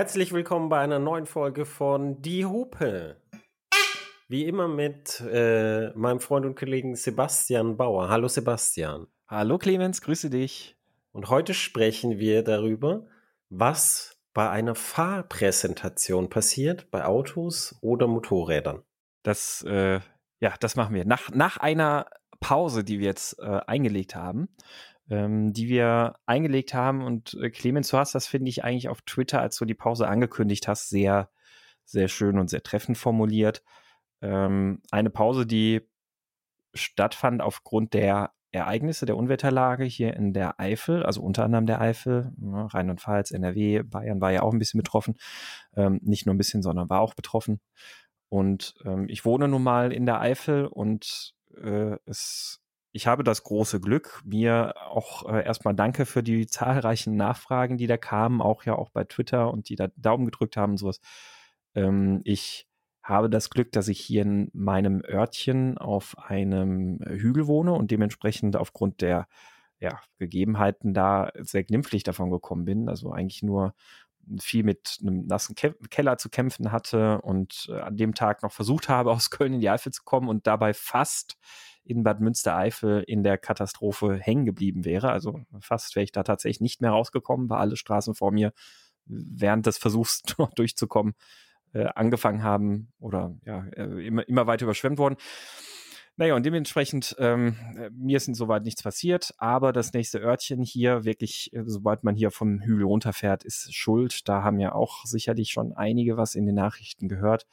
Herzlich willkommen bei einer neuen Folge von Die Hupe. Wie immer mit äh, meinem Freund und Kollegen Sebastian Bauer. Hallo Sebastian. Hallo Clemens, grüße dich. Und heute sprechen wir darüber, was bei einer Fahrpräsentation passiert, bei Autos oder Motorrädern. Das, äh, ja, das machen wir. Nach, nach einer Pause, die wir jetzt äh, eingelegt haben, ähm, die wir eingelegt haben. Und äh, Clemens, du hast das, finde ich, eigentlich auf Twitter, als du die Pause angekündigt hast, sehr, sehr schön und sehr treffend formuliert. Ähm, eine Pause, die stattfand aufgrund der Ereignisse der Unwetterlage hier in der Eifel, also unter anderem der Eifel, ne, Rheinland-Pfalz, NRW, Bayern war ja auch ein bisschen betroffen. Ähm, nicht nur ein bisschen, sondern war auch betroffen. Und ähm, ich wohne nun mal in der Eifel und äh, es ich habe das große Glück, mir auch äh, erstmal danke für die zahlreichen Nachfragen, die da kamen, auch ja auch bei Twitter und die da Daumen gedrückt haben und sowas. Ähm, ich habe das Glück, dass ich hier in meinem Örtchen auf einem Hügel wohne und dementsprechend aufgrund der ja, Gegebenheiten da sehr glimpflich davon gekommen bin. Also eigentlich nur viel mit einem nassen Ke Keller zu kämpfen hatte und äh, an dem Tag noch versucht habe, aus Köln in die Eifel zu kommen und dabei fast in Bad Münstereifel in der Katastrophe hängen geblieben wäre. Also fast wäre ich da tatsächlich nicht mehr rausgekommen, weil alle Straßen vor mir während des Versuchs durchzukommen äh, angefangen haben oder ja, äh, immer, immer weiter überschwemmt worden. Naja, und dementsprechend, ähm, mir ist soweit nichts passiert, aber das nächste Örtchen hier, wirklich, äh, sobald man hier vom Hügel runterfährt, ist schuld. Da haben ja auch sicherlich schon einige was in den Nachrichten gehört.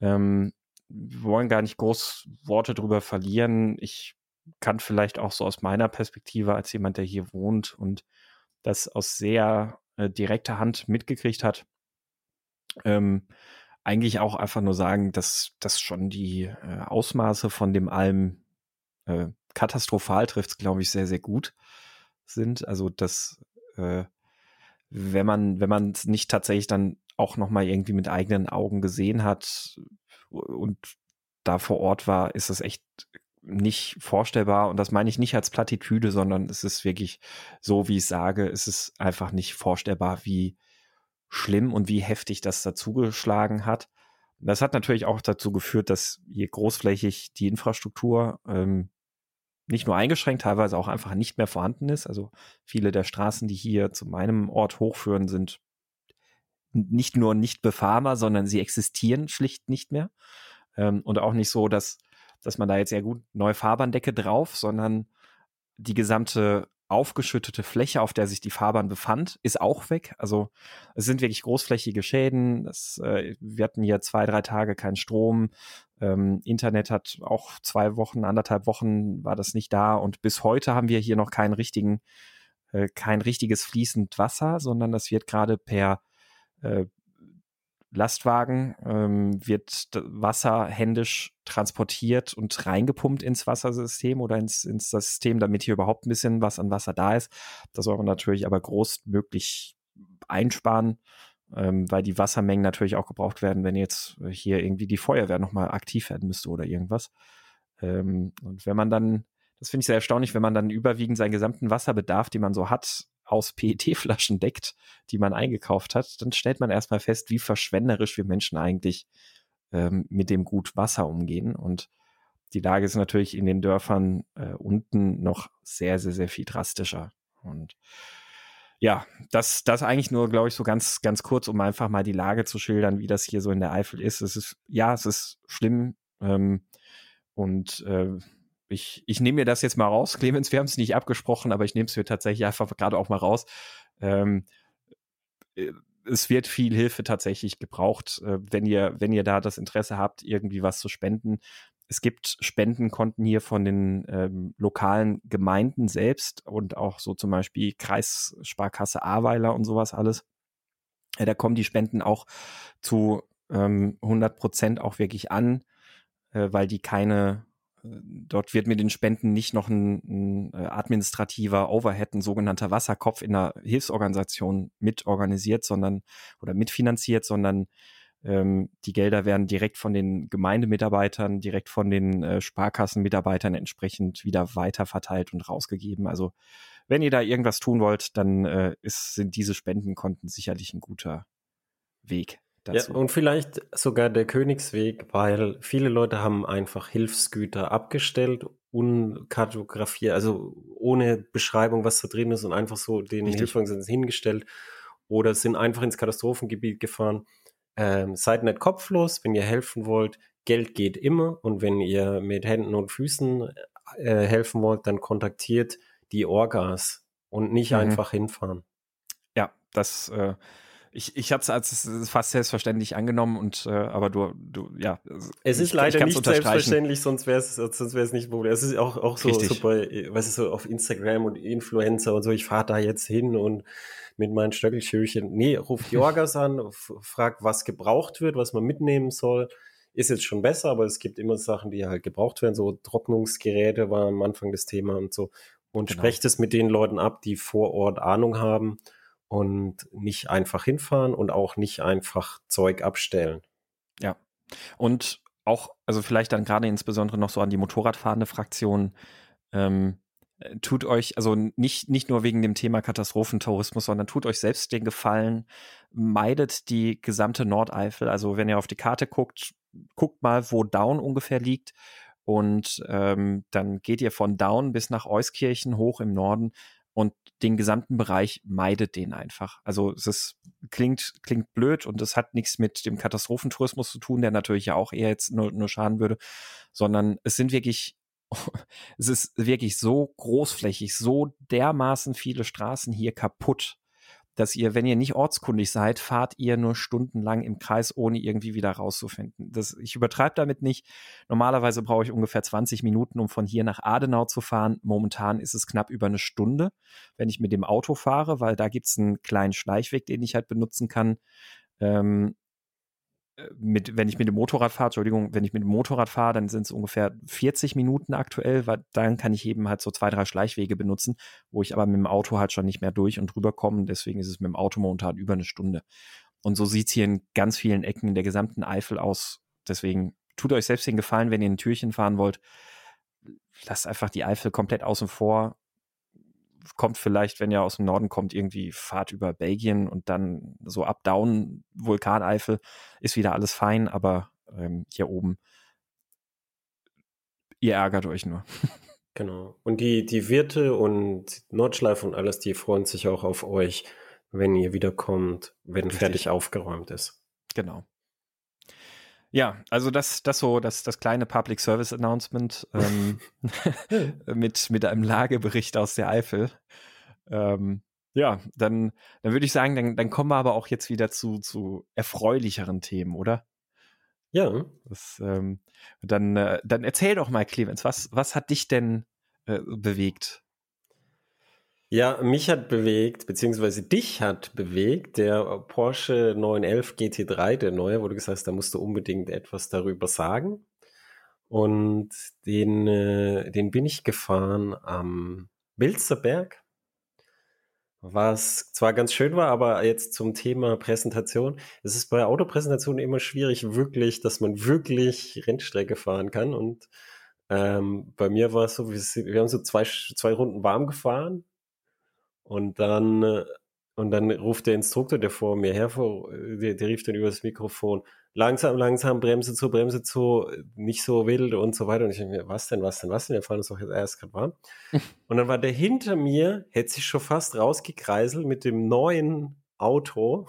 Ähm, wir wollen gar nicht groß Worte drüber verlieren. Ich kann vielleicht auch so aus meiner Perspektive als jemand, der hier wohnt und das aus sehr äh, direkter Hand mitgekriegt hat, ähm, eigentlich auch einfach nur sagen, dass das schon die äh, Ausmaße von dem Alm äh, katastrophal trifft, glaube ich, sehr, sehr gut sind. Also dass äh, wenn man, wenn man es nicht tatsächlich dann auch nochmal irgendwie mit eigenen Augen gesehen hat, und da vor Ort war, ist es echt nicht vorstellbar. Und das meine ich nicht als Plattitüde, sondern es ist wirklich so, wie ich sage, es ist einfach nicht vorstellbar, wie schlimm und wie heftig das dazugeschlagen hat. Das hat natürlich auch dazu geführt, dass je großflächig die Infrastruktur ähm, nicht nur eingeschränkt, teilweise auch einfach nicht mehr vorhanden ist. Also viele der Straßen, die hier zu meinem Ort hochführen, sind nicht nur nicht befahrbar, sondern sie existieren schlicht nicht mehr. Ähm, und auch nicht so, dass, dass man da jetzt ja gut neue Fahrbahndecke drauf, sondern die gesamte aufgeschüttete Fläche, auf der sich die Fahrbahn befand, ist auch weg. Also es sind wirklich großflächige Schäden. Das, äh, wir hatten hier zwei, drei Tage keinen Strom. Ähm, Internet hat auch zwei Wochen, anderthalb Wochen war das nicht da. Und bis heute haben wir hier noch keinen richtigen, äh, kein richtiges fließend Wasser, sondern das wird gerade per äh, Lastwagen ähm, wird Wasser händisch transportiert und reingepumpt ins Wassersystem oder ins, ins System, damit hier überhaupt ein bisschen was an Wasser da ist. Das soll man natürlich aber großmöglich einsparen, ähm, weil die Wassermengen natürlich auch gebraucht werden, wenn jetzt hier irgendwie die Feuerwehr nochmal aktiv werden müsste oder irgendwas. Ähm, und wenn man dann, das finde ich sehr erstaunlich, wenn man dann überwiegend seinen gesamten Wasserbedarf, den man so hat, aus PET-Flaschen deckt, die man eingekauft hat, dann stellt man erstmal fest, wie verschwenderisch wir Menschen eigentlich ähm, mit dem Gut Wasser umgehen. Und die Lage ist natürlich in den Dörfern äh, unten noch sehr, sehr, sehr viel drastischer. Und ja, das, das eigentlich nur, glaube ich, so ganz, ganz kurz, um einfach mal die Lage zu schildern, wie das hier so in der Eifel ist. Es ist, ja, es ist schlimm. Ähm, und äh, ich, ich nehme mir das jetzt mal raus. Clemens, wir haben es nicht abgesprochen, aber ich nehme es mir tatsächlich einfach gerade auch mal raus. Ähm, äh, es wird viel Hilfe tatsächlich gebraucht, äh, wenn ihr, wenn ihr da das Interesse habt, irgendwie was zu spenden. Es gibt Spendenkonten hier von den ähm, lokalen Gemeinden selbst und auch so zum Beispiel Kreissparkasse Ahrweiler und sowas alles. Ja, da kommen die Spenden auch zu ähm, 100 Prozent auch wirklich an, äh, weil die keine dort wird mit den Spenden nicht noch ein, ein äh, administrativer Overhead, ein sogenannter Wasserkopf in der Hilfsorganisation mitorganisiert, sondern oder mitfinanziert, sondern ähm, die Gelder werden direkt von den Gemeindemitarbeitern, direkt von den äh, Sparkassenmitarbeitern entsprechend wieder weiterverteilt und rausgegeben. Also wenn ihr da irgendwas tun wollt, dann äh, ist, sind diese Spendenkonten sicherlich ein guter, Weg. Dazu. Ja, und vielleicht sogar der Königsweg, weil viele Leute haben einfach Hilfsgüter abgestellt, unkartografiert, also ohne Beschreibung, was da drin ist und einfach so den Hilfsorganisationen hingestellt oder sind einfach ins Katastrophengebiet gefahren. Ähm, seid nicht kopflos, wenn ihr helfen wollt. Geld geht immer und wenn ihr mit Händen und Füßen äh, helfen wollt, dann kontaktiert die Orgas und nicht mhm. einfach hinfahren. Ja, das äh, ich, ich habe es als fast selbstverständlich angenommen und äh, aber du, du, ja. Es ist ich, leider ich nicht selbstverständlich, sonst wäre es sonst wäre es nicht Problem. Es ist auch, auch so, so bei, weißt du, so auf Instagram und Influencer und so, ich fahre da jetzt hin und mit meinen Stöckelschürchen. Nee, ruft Jorgas an, fragt, was gebraucht wird, was man mitnehmen soll. Ist jetzt schon besser, aber es gibt immer Sachen, die halt gebraucht werden. So Trocknungsgeräte war am Anfang das Thema und so. Und genau. sprecht es mit den Leuten ab, die vor Ort Ahnung haben und nicht einfach hinfahren und auch nicht einfach Zeug abstellen. Ja. Und auch, also vielleicht dann gerade insbesondere noch so an die Motorradfahrende Fraktion, ähm, tut euch, also nicht, nicht nur wegen dem Thema Katastrophentourismus, sondern tut euch selbst den Gefallen, meidet die gesamte Nordeifel. Also wenn ihr auf die Karte guckt, guckt mal, wo Down ungefähr liegt und ähm, dann geht ihr von Down bis nach Euskirchen hoch im Norden und den gesamten Bereich meidet den einfach. Also es ist, klingt, klingt blöd und es hat nichts mit dem Katastrophentourismus zu tun, der natürlich ja auch eher jetzt nur, nur schaden würde, sondern es sind wirklich, es ist wirklich so großflächig, so dermaßen viele Straßen hier kaputt, dass ihr, wenn ihr nicht ortskundig seid, fahrt ihr nur stundenlang im Kreis, ohne irgendwie wieder rauszufinden. Das, ich übertreibe damit nicht. Normalerweise brauche ich ungefähr 20 Minuten, um von hier nach Adenau zu fahren. Momentan ist es knapp über eine Stunde, wenn ich mit dem Auto fahre, weil da gibt es einen kleinen Schleichweg, den ich halt benutzen kann. Ähm, mit, wenn ich mit dem Motorrad fahre, Entschuldigung, wenn ich mit dem Motorrad fahre, dann sind es ungefähr 40 Minuten aktuell, weil dann kann ich eben halt so zwei, drei Schleichwege benutzen, wo ich aber mit dem Auto halt schon nicht mehr durch und drüber komme. Deswegen ist es mit dem Auto momentan über eine Stunde. Und so sieht es hier in ganz vielen Ecken in der gesamten Eifel aus. Deswegen tut euch selbst den Gefallen, wenn ihr ein Türchen fahren wollt. Lasst einfach die Eifel komplett außen vor kommt vielleicht, wenn ihr aus dem Norden kommt, irgendwie Fahrt über Belgien und dann so ab Down, Vulkaneifel, ist wieder alles fein, aber ähm, hier oben, ihr ärgert euch nur. Genau. Und die, die Wirte und Nordschleife und alles, die freuen sich auch auf euch, wenn ihr wiederkommt, wenn Richtig. fertig aufgeräumt ist. Genau. Ja, also das, das so, das, das kleine Public Service Announcement ähm, mit, mit einem Lagebericht aus der Eifel. Ähm, ja, dann, dann würde ich sagen, dann, dann kommen wir aber auch jetzt wieder zu, zu erfreulicheren Themen, oder? Ja. Das, ähm, dann, äh, dann erzähl doch mal, Clemens, was, was hat dich denn äh, bewegt? Ja, mich hat bewegt, beziehungsweise dich hat bewegt, der Porsche 911 GT3, der neue, wo du gesagt hast, da musst du unbedingt etwas darüber sagen. Und den, äh, den bin ich gefahren am Bilzerberg, was zwar ganz schön war, aber jetzt zum Thema Präsentation. Es ist bei Autopräsentationen immer schwierig, wirklich, dass man wirklich Rennstrecke fahren kann. Und ähm, bei mir war es so, wir, wir haben so zwei, zwei Runden warm gefahren und dann, äh, und dann ruft der Instruktor, der vor mir her, der, der rief dann über das Mikrofon, langsam, langsam, Bremse zu, Bremse zu, nicht so wild und so weiter. Und ich denke mir, was denn, was denn, was denn? Wir fahren uns doch jetzt erst gerade warm. und dann war der hinter mir, hätte sich schon fast rausgekreiselt mit dem neuen Auto.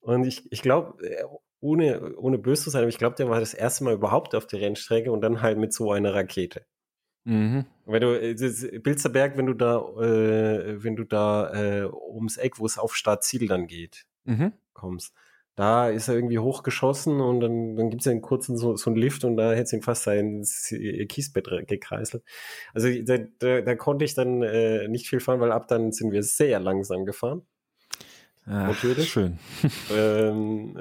Und ich, ich glaube, äh, ohne, ohne böse zu sein, aber ich glaube, der war das erste Mal überhaupt auf der Rennstrecke und dann halt mit so einer Rakete. Mhm. Wenn du, äh, Bilzerberg, wenn du da, äh, wenn du da äh, ums Eck, wo es auf Startziel dann geht, mhm. kommst, da ist er irgendwie hochgeschossen und dann, dann gibt es ja einen kurzen so, so einen Lift und da hätte es ihm fast sein Kiesbett gekreiselt. Also da, da, da konnte ich dann äh, nicht viel fahren, weil ab dann sind wir sehr langsam gefahren. Ach, Natürlich. Schön. Ähm,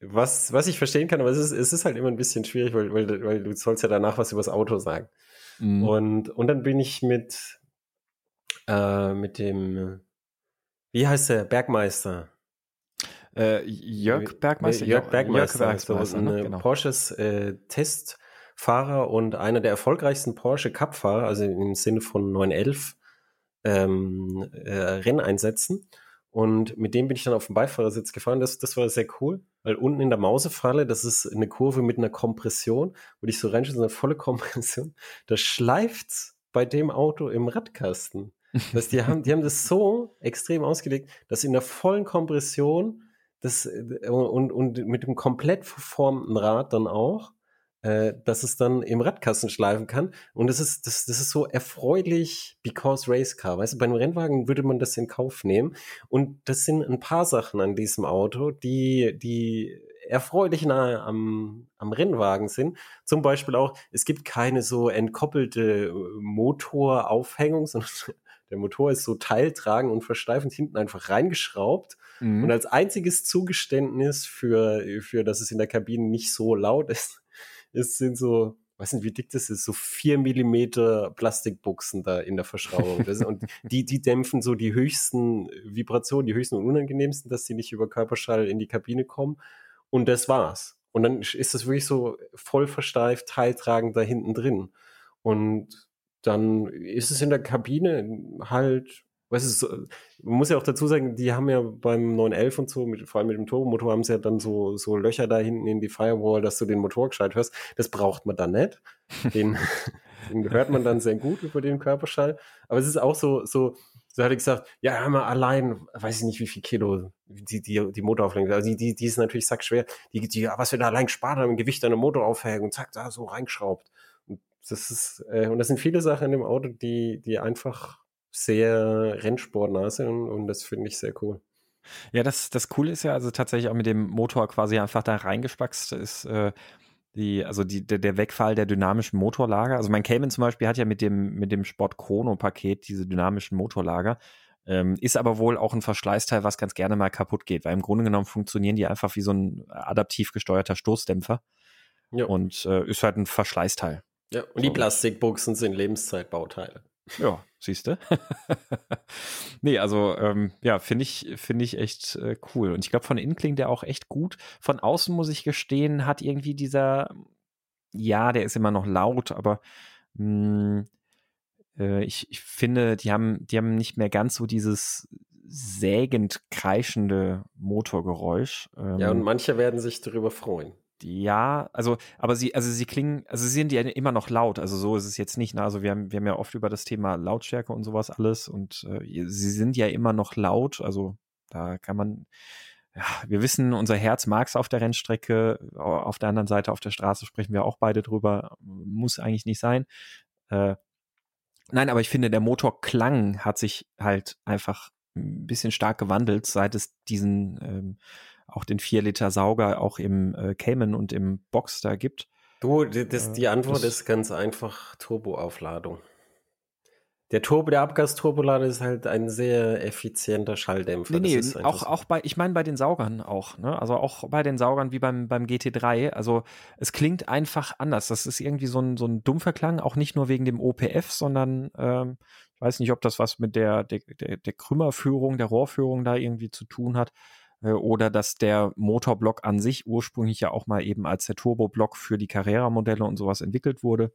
was, was ich verstehen kann, aber es ist, es ist halt immer ein bisschen schwierig, weil, weil, weil du sollst ja danach was über das Auto sagen. Mhm. Und, und dann bin ich mit, äh, mit dem, wie heißt der, Bergmeister? Äh, Jörg Bergmeister? Jörg Bergmeister, Jörg Bergmeister ne? genau. Porsches äh, Testfahrer und einer der erfolgreichsten Porsche Cup-Fahrer, also im Sinne von 911 ähm, äh, Renneinsätzen. Und mit dem bin ich dann auf dem Beifahrersitz gefahren. Das, das war sehr cool, weil unten in der Mausefalle, das ist eine Kurve mit einer Kompression, wo ich so reinschaue, so eine volle Kompression. Da schleift's bei dem Auto im Radkasten. Das, die, haben, die haben das so extrem ausgelegt, dass in der vollen Kompression das, äh, und, und mit dem komplett verformten Rad dann auch, äh, dass es dann im Radkasten schleifen kann. Und das ist, das, das ist so erfreulich because Race Car. Weißt du, bei einem Rennwagen würde man das in Kauf nehmen. Und das sind ein paar Sachen an diesem Auto, die, die erfreulich nahe am, am Rennwagen sind. Zum Beispiel auch, es gibt keine so entkoppelte äh, Motoraufhängung, sondern der Motor ist so teiltragend und versteifend hinten einfach reingeschraubt. Mhm. Und als einziges Zugeständnis für, für, dass es in der Kabine nicht so laut ist, es sind so, weiß nicht, wie dick das ist, so vier Millimeter Plastikbuchsen da in der Verschraubung. Und die, die dämpfen so die höchsten Vibrationen, die höchsten und unangenehmsten, dass sie nicht über Körperschall in die Kabine kommen. Und das war's. Und dann ist das wirklich so voll versteift, teiltragend da hinten drin. Und dann ist es in der Kabine halt weißt du, man muss ja auch dazu sagen, die haben ja beim 911 und so, mit, vor allem mit dem Turbomotor, haben sie ja dann so, so Löcher da hinten in die Firewall, dass du den Motor gescheit hörst. Das braucht man dann nicht. Den, den hört man dann sehr gut über den Körperschall. Aber es ist auch so, so, so hatte ich gesagt, ja, haben wir allein, weiß ich nicht, wie viel Kilo die, die, die Motoraufhängung, also die, die, die ist natürlich sackschwer. Die, die, was wir da allein gespart haben, Gewicht an der Motoraufhängung, zack, da so reingeschraubt. Und das ist, äh, und das sind viele Sachen in dem Auto, die, die einfach sehr rennsportnah sind und das finde ich sehr cool. Ja, das, das Coole ist ja also tatsächlich auch mit dem Motor quasi einfach da reingespackst ist, äh, die, also die, der, der Wegfall der dynamischen Motorlager. Also mein Cayman zum Beispiel hat ja mit dem, mit dem Sport Chrono Paket diese dynamischen Motorlager. Ähm, ist aber wohl auch ein Verschleißteil, was ganz gerne mal kaputt geht, weil im Grunde genommen funktionieren die einfach wie so ein adaptiv gesteuerter Stoßdämpfer. Ja. Und äh, ist halt ein Verschleißteil. Ja, und die Plastikbuchsen sind Lebenszeitbauteile. Ja, siehst du? nee, also ähm, ja, finde ich, finde ich echt äh, cool. Und ich glaube, von innen klingt der auch echt gut. Von außen muss ich gestehen, hat irgendwie dieser, ja, der ist immer noch laut, aber mh, hm, äh, ich, ich finde, die haben, die haben nicht mehr ganz so dieses sägend kreischende Motorgeräusch. Ähm, ja, und manche werden sich darüber freuen ja, also, aber sie, also sie klingen, also sie sind ja immer noch laut, also so ist es jetzt nicht, ne? also wir haben, wir haben ja oft über das Thema Lautstärke und sowas alles und äh, sie sind ja immer noch laut, also da kann man, ja, wir wissen, unser Herz mag es auf der Rennstrecke, auf der anderen Seite auf der Straße sprechen wir auch beide drüber, muss eigentlich nicht sein. Äh, nein, aber ich finde, der Motorklang hat sich halt einfach ein bisschen stark gewandelt, seit es diesen ähm, auch den 4 Liter Sauger auch im äh, Cayman und im Boxster gibt. Du, das, die Antwort das, ist ganz einfach Turboaufladung. Der Turbo, der Abgasturbolader ist halt ein sehr effizienter Schalldämpfer. Nee, nee, auch, auch bei, ich meine bei den Saugern auch, ne? Also auch bei den Saugern wie beim, beim GT3. Also es klingt einfach anders. Das ist irgendwie so ein, so ein dumpfer Klang, auch nicht nur wegen dem OPF, sondern ähm, ich weiß nicht, ob das was mit der, der, der, der Krümmerführung, der Rohrführung da irgendwie zu tun hat. Äh, oder dass der Motorblock an sich ursprünglich ja auch mal eben als der Turboblock für die Carrera-Modelle und sowas entwickelt wurde.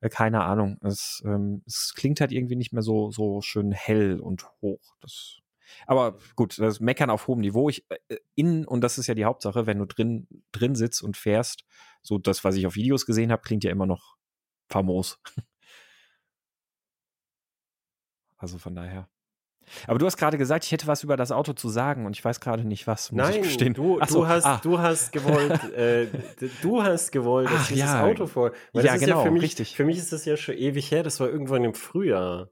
Äh, keine Ahnung. Es, ähm, es klingt halt irgendwie nicht mehr so, so schön hell und hoch. Das, aber gut, das Meckern auf hohem Niveau. Ich, äh, innen, und das ist ja die Hauptsache, wenn du drin, drin sitzt und fährst, so das, was ich auf Videos gesehen habe, klingt ja immer noch famos. also von daher. Aber du hast gerade gesagt, ich hätte was über das Auto zu sagen und ich weiß gerade nicht was. Muss Nein, ich du, so, du, hast, ah. du hast gewollt, äh, du hast gewollt, dass Ach, dieses ja. Auto vor. Ja, genau, ja für mich, richtig. Für mich ist das ja schon ewig her. Das war irgendwann im Frühjahr.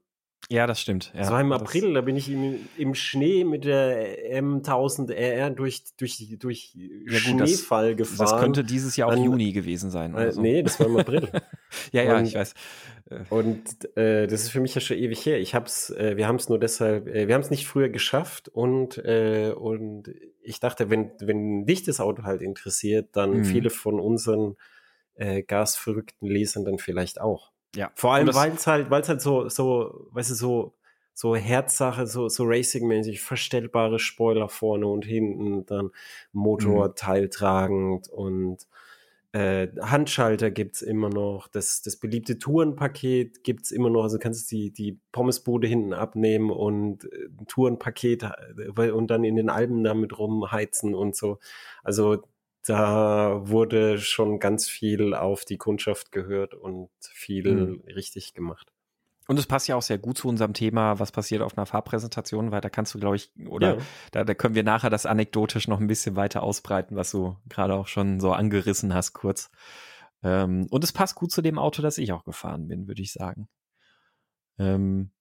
Ja, das stimmt. Ja, das war im April, da bin ich im, im Schnee mit der M1000RR durch, durch, durch ja, Schneefall das, gefahren. Das könnte dieses Jahr auch An, Juni gewesen sein. Äh, so. Nee, das war im April. ja, ja, und, ich weiß. Und äh, das ist für mich ja schon ewig her. Ich hab's, äh, wir haben es nur deshalb, äh, wir haben es nicht früher geschafft und äh, und ich dachte, wenn wenn dich das Auto halt interessiert, dann mhm. viele von unseren äh, gasverrückten Lesern dann vielleicht auch. Ja. Vor allem, weil es halt, weil es halt so, so, weißt du, so, so Herzsache, so, so Racing-mäßig, verstellbare Spoiler vorne und hinten, dann Motor mhm. teiltragend und äh, Handschalter gibt's immer noch, das, das beliebte Tourenpaket gibt's immer noch, also kannst du die, die Pommesbude hinten abnehmen und äh, ein Tourenpaket äh, und dann in den Alben damit rumheizen und so. Also da wurde schon ganz viel auf die Kundschaft gehört und viel mhm. richtig gemacht. Und es passt ja auch sehr gut zu unserem Thema, was passiert auf einer Farbpräsentation, weil da kannst du, glaube ich, oder ja. da, da können wir nachher das anekdotisch noch ein bisschen weiter ausbreiten, was du gerade auch schon so angerissen hast, kurz. Ähm, und es passt gut zu dem Auto, das ich auch gefahren bin, würde ich sagen. Ähm,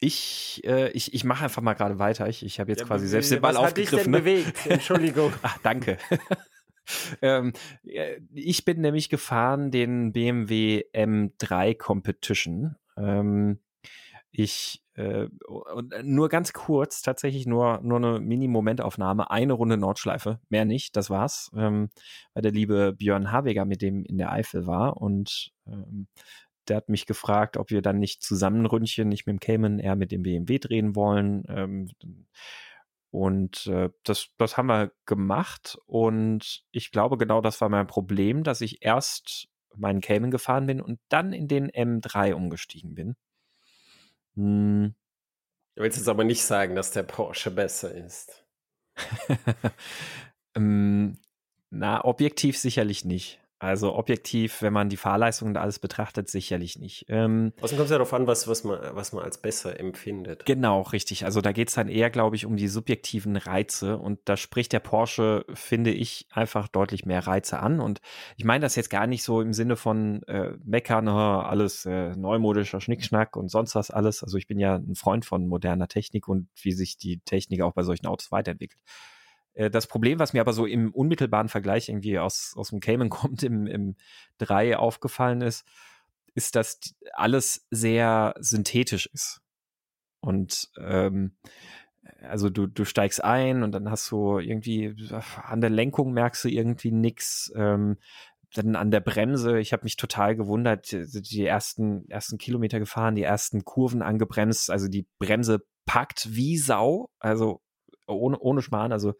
ich, äh, ich, ich mache einfach mal gerade weiter. Ich, ich habe jetzt ja, quasi selbst den Ball aufgegriffen. Was hat dich denn bewegt? Entschuldigung. Ach, danke. ähm, ich bin nämlich gefahren den BMW M3 Competition. Ähm, ich äh, und nur ganz kurz, tatsächlich nur, nur eine Mini-Momentaufnahme, eine Runde Nordschleife, mehr nicht, das war's, ähm, weil der liebe Björn Habeger mit dem in der Eifel war und ähm, der hat mich gefragt, ob wir dann nicht zusammen Ründchen, nicht mit dem Cayman, eher mit dem BMW drehen wollen. Ähm, und äh, das, das haben wir gemacht. Und ich glaube, genau das war mein Problem, dass ich erst meinen Cayman gefahren bin und dann in den M3 umgestiegen bin. Hm. Du willst jetzt aber nicht sagen, dass der Porsche besser ist. ähm, na, objektiv sicherlich nicht. Also objektiv, wenn man die Fahrleistung und alles betrachtet, sicherlich nicht. Ähm, Außerdem kommt es ja darauf an, was, was, man, was man als besser empfindet. Genau, richtig. Also da geht es dann eher, glaube ich, um die subjektiven Reize. Und da spricht der Porsche, finde ich, einfach deutlich mehr Reize an. Und ich meine das jetzt gar nicht so im Sinne von äh, meckern, alles äh, neumodischer Schnickschnack und sonst was alles. Also ich bin ja ein Freund von moderner Technik und wie sich die Technik auch bei solchen Autos weiterentwickelt. Äh, das Problem, was mir aber so im unmittelbaren Vergleich irgendwie aus, aus dem Cayman kommt, im, im 3 aufgefallen ist, ist, dass alles sehr synthetisch ist. Und ähm, also du, du steigst ein und dann hast du irgendwie an der Lenkung merkst du irgendwie nix. Ähm, dann an der Bremse, ich habe mich total gewundert, die ersten, ersten Kilometer gefahren, die ersten Kurven angebremst, also die Bremse packt wie Sau, also ohne, ohne Schmarrn, also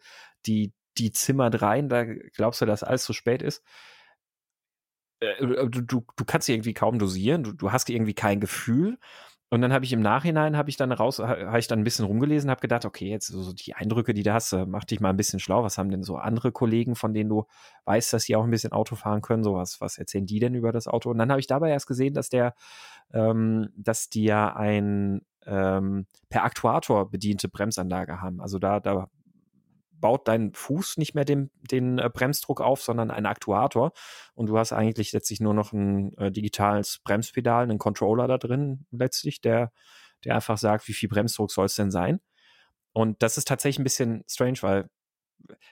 die, die zimmert rein, da glaubst du, dass alles zu spät ist. Äh, äh, du, du, du kannst irgendwie kaum dosieren, du, du hast irgendwie kein Gefühl. Und dann habe ich im Nachhinein, habe ich dann raus, habe ich dann ein bisschen rumgelesen, habe gedacht, okay, jetzt so die Eindrücke, die du hast, äh, mach dich mal ein bisschen schlau. Was haben denn so andere Kollegen, von denen du weißt, dass sie auch ein bisschen Auto fahren können? So was, was erzählen die denn über das Auto? Und dann habe ich dabei erst gesehen, dass der, ähm, dass die ja ein ähm, per Aktuator bediente Bremsanlage haben. Also da, da baut dein Fuß nicht mehr den, den äh, Bremsdruck auf, sondern ein Aktuator. Und du hast eigentlich letztlich nur noch ein äh, digitales Bremspedal, einen Controller da drin, letztlich, der, der einfach sagt, wie viel Bremsdruck soll es denn sein. Und das ist tatsächlich ein bisschen strange, weil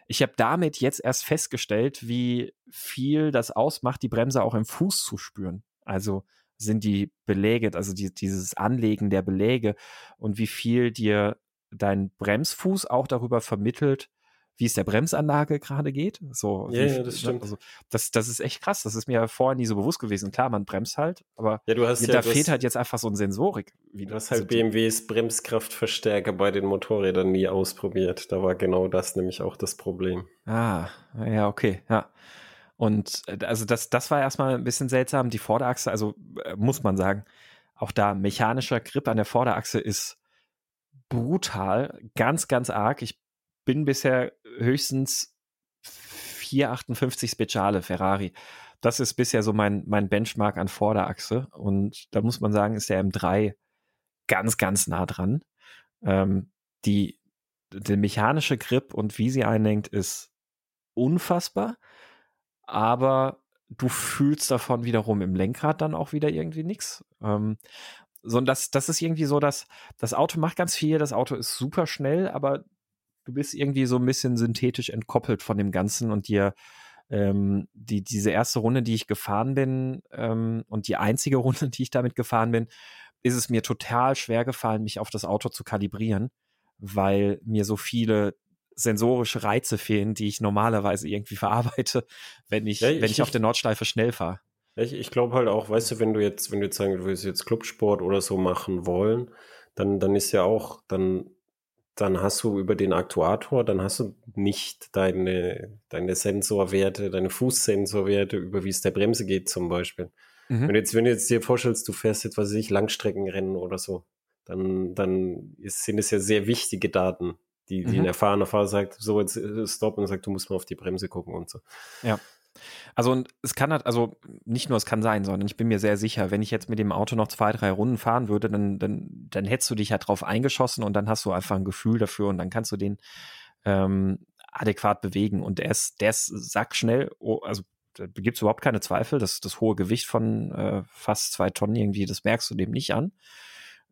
ich habe damit jetzt erst festgestellt, wie viel das ausmacht, die Bremse auch im Fuß zu spüren. Also sind die Beläge, also die, dieses Anlegen der Beläge und wie viel dir dein Bremsfuß auch darüber vermittelt, wie es der Bremsanlage gerade geht. So, ja, wie, ja, das stimmt. Also, das, das ist echt krass. Das ist mir vorher nie so bewusst gewesen. Klar, man bremst halt, aber ja, du hast da ja, fehlt halt jetzt einfach so ein Sensorik. Wie du hast halt BMWs Bremskraftverstärker bei den Motorrädern nie ausprobiert. Da war genau das nämlich auch das Problem. Ah, ja, okay, ja. Und äh, also das, das war erstmal ein bisschen seltsam. Die Vorderachse, also äh, muss man sagen, auch da mechanischer Grip an der Vorderachse ist brutal, ganz, ganz arg. Ich bin bisher höchstens 458 Speciale Ferrari. Das ist bisher so mein, mein Benchmark an Vorderachse. Und da muss man sagen, ist der M3 ganz, ganz nah dran. Ähm, die, der mechanische Grip und wie sie einlenkt, ist unfassbar aber du fühlst davon wiederum im Lenkrad dann auch wieder irgendwie nichts. Ähm, so, das, das ist irgendwie so, dass das Auto macht ganz viel, das Auto ist super schnell, aber du bist irgendwie so ein bisschen synthetisch entkoppelt von dem Ganzen und dir ähm, die, diese erste Runde, die ich gefahren bin ähm, und die einzige Runde, die ich damit gefahren bin, ist es mir total schwer gefallen, mich auf das Auto zu kalibrieren, weil mir so viele sensorische Reize fehlen, die ich normalerweise irgendwie verarbeite, wenn ich, ja, ich wenn ich auf der Nordschleife schnell fahre. Ich, ich glaube halt auch, weißt du, wenn du jetzt, wenn du jetzt sagen, du willst jetzt Clubsport oder so machen wollen, dann, dann ist ja auch, dann dann hast du über den Aktuator, dann hast du nicht deine, deine Sensorwerte, deine Fußsensorwerte, über wie es der Bremse geht zum Beispiel. Mhm. Wenn, jetzt, wenn du jetzt dir vorstellst, du fährst jetzt, was weiß ich, Langstreckenrennen oder so, dann, dann ist, sind es ja sehr wichtige Daten, die, die mhm. ein erfahrener Fahrer sagt, so jetzt äh, stopp und sagt, du musst mal auf die Bremse gucken und so. Ja. Also und es kann halt, also nicht nur es kann sein, sondern ich bin mir sehr sicher, wenn ich jetzt mit dem Auto noch zwei, drei Runden fahren würde, dann, dann, dann hättest du dich halt drauf eingeschossen und dann hast du einfach ein Gefühl dafür und dann kannst du den ähm, adäquat bewegen. Und der ist, der ist sackschnell, also da gibt es überhaupt keine Zweifel, dass das hohe Gewicht von äh, fast zwei Tonnen irgendwie, das merkst du dem nicht an.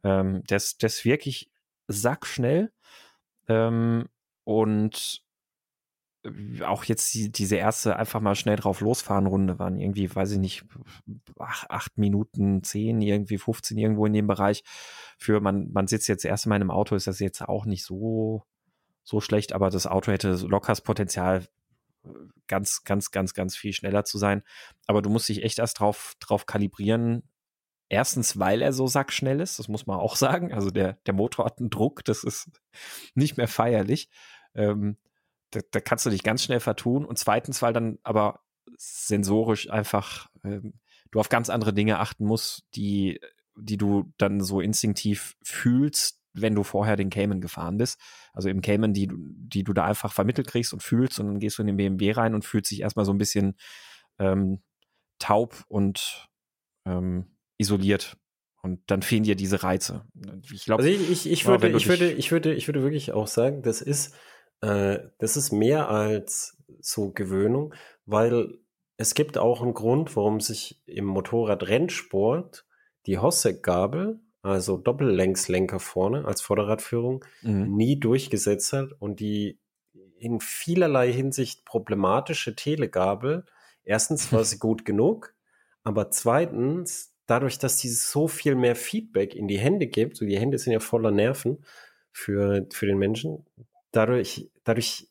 Ähm, der, ist, der ist wirklich sackschnell. Ähm, und auch jetzt die, diese erste einfach mal schnell drauf losfahren Runde waren irgendwie, weiß ich nicht, acht, acht Minuten, zehn, irgendwie 15 irgendwo in dem Bereich. Für man, man sitzt jetzt erst in meinem Auto, ist das jetzt auch nicht so, so schlecht, aber das Auto hätte locker das Potenzial, ganz, ganz, ganz, ganz viel schneller zu sein. Aber du musst dich echt erst drauf, drauf kalibrieren. Erstens, weil er so sackschnell ist, das muss man auch sagen. Also der, der Motor hat einen Druck, das ist nicht mehr feierlich. Ähm, da, da kannst du dich ganz schnell vertun. Und zweitens, weil dann aber sensorisch einfach ähm, du auf ganz andere Dinge achten musst, die, die du dann so instinktiv fühlst, wenn du vorher den Cayman gefahren bist. Also im Cayman, die, die du da einfach vermittelt kriegst und fühlst und dann gehst du in den BMW rein und fühlst dich erstmal so ein bisschen ähm, taub und ähm, isoliert. Und dann fehlen dir diese Reize. Ich glaube, also ich, ich, ich, würde, ich, würde, ich, würde, ich würde wirklich auch sagen, das ist äh, das ist mehr als so Gewöhnung, weil es gibt auch einen Grund, warum sich im Motorradrennsport die Hossek-Gabel, also Doppellängslenker vorne als Vorderradführung, mhm. nie durchgesetzt hat und die in vielerlei Hinsicht problematische Telegabel, erstens war sie gut genug, aber zweitens, dadurch, dass sie so viel mehr Feedback in die Hände gibt, so die Hände sind ja voller Nerven für, für den Menschen, dadurch, dadurch,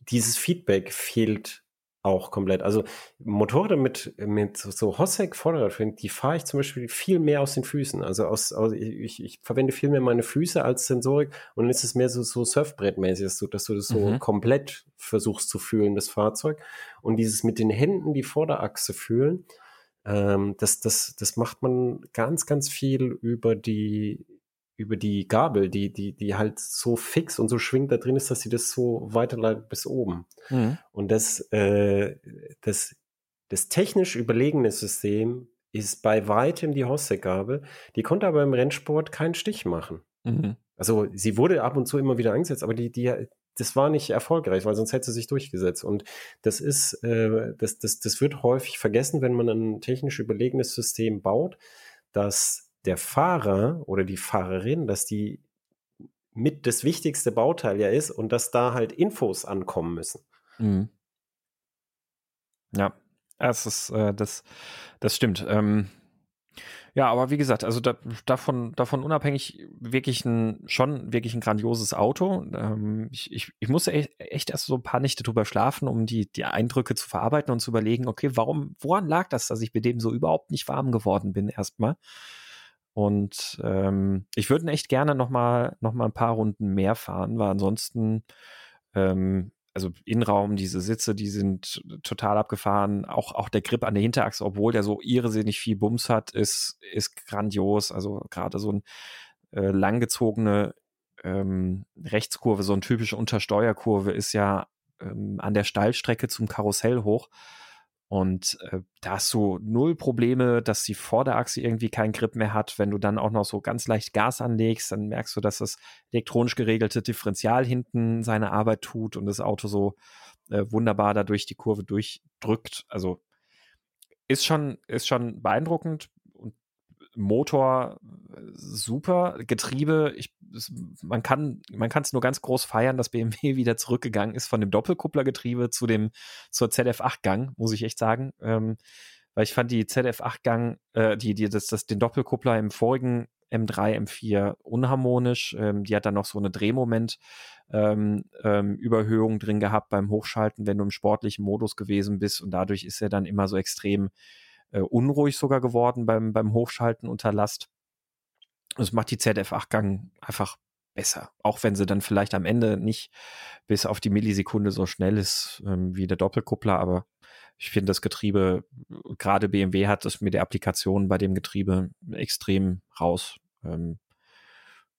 dieses Feedback fehlt auch komplett. Also Motorräder mit, mit so Hossek Vorderradführung, die fahre ich zum Beispiel viel mehr aus den Füßen. Also aus, aus ich, ich, verwende viel mehr meine Füße als Sensorik und dann ist es mehr so, so Surfbrettmäßig, so, dass du das so mhm. komplett versuchst zu fühlen, das Fahrzeug. Und dieses mit den Händen die Vorderachse fühlen, ähm, das, das, das macht man ganz, ganz viel über die, über die Gabel, die, die, die halt so fix und so schwingt da drin ist, dass sie das so weiterleitet bis oben. Mhm. Und das, äh, das, das technisch überlegene System ist bei weitem die Hosse-Gabel. Die konnte aber im Rennsport keinen Stich machen. Mhm. Also sie wurde ab und zu immer wieder eingesetzt, aber die, die, das war nicht erfolgreich, weil sonst hätte sie sich durchgesetzt. Und das ist, äh, das, das, das wird häufig vergessen, wenn man ein technisch überlegenes System baut, dass der Fahrer oder die Fahrerin, dass die mit das wichtigste Bauteil ja ist und dass da halt Infos ankommen müssen. Mhm. Ja, das ist, äh, das, das stimmt. Ähm, ja, aber wie gesagt, also da, davon, davon unabhängig wirklich ein, schon wirklich ein grandioses Auto. Ähm, ich, ich, ich musste echt, echt, erst so ein paar Nächte drüber schlafen, um die, die Eindrücke zu verarbeiten und zu überlegen, okay, warum, woran lag das, dass ich mit dem so überhaupt nicht warm geworden bin erstmal? Und ähm, ich würde echt gerne noch mal, noch mal ein paar Runden mehr fahren, weil ansonsten, ähm, also Innenraum, diese Sitze, die sind total abgefahren. Auch, auch der Grip an der Hinterachse, obwohl der so irrsinnig viel Bums hat, ist, ist grandios. Also gerade so ein äh, langgezogene ähm, Rechtskurve, so eine typische Untersteuerkurve ist ja ähm, an der Steilstrecke zum Karussell hoch. Und äh, da hast du null Probleme, dass die Vorderachse irgendwie keinen Grip mehr hat. Wenn du dann auch noch so ganz leicht Gas anlegst, dann merkst du, dass das elektronisch geregelte Differential hinten seine Arbeit tut und das Auto so äh, wunderbar dadurch die Kurve durchdrückt. Also ist schon, ist schon beeindruckend. Motor super, Getriebe, ich, man kann man kann es nur ganz groß feiern, dass BMW wieder zurückgegangen ist von dem Doppelkupplergetriebe zu dem zur ZF8-Gang, muss ich echt sagen, ähm, weil ich fand die ZF8-Gang, äh, die die das, das den Doppelkuppler im vorigen M3, M4 unharmonisch. Ähm, die hat dann noch so eine Drehmoment ähm, ähm, drin gehabt beim Hochschalten, wenn du im sportlichen Modus gewesen bist. Und dadurch ist er dann immer so extrem äh, unruhig sogar geworden beim, beim Hochschalten unter Last. Das macht die ZF8-Gang einfach besser. Auch wenn sie dann vielleicht am Ende nicht bis auf die Millisekunde so schnell ist ähm, wie der Doppelkuppler, aber ich finde das Getriebe, gerade BMW hat es mit der Applikation bei dem Getriebe extrem raus. Ähm,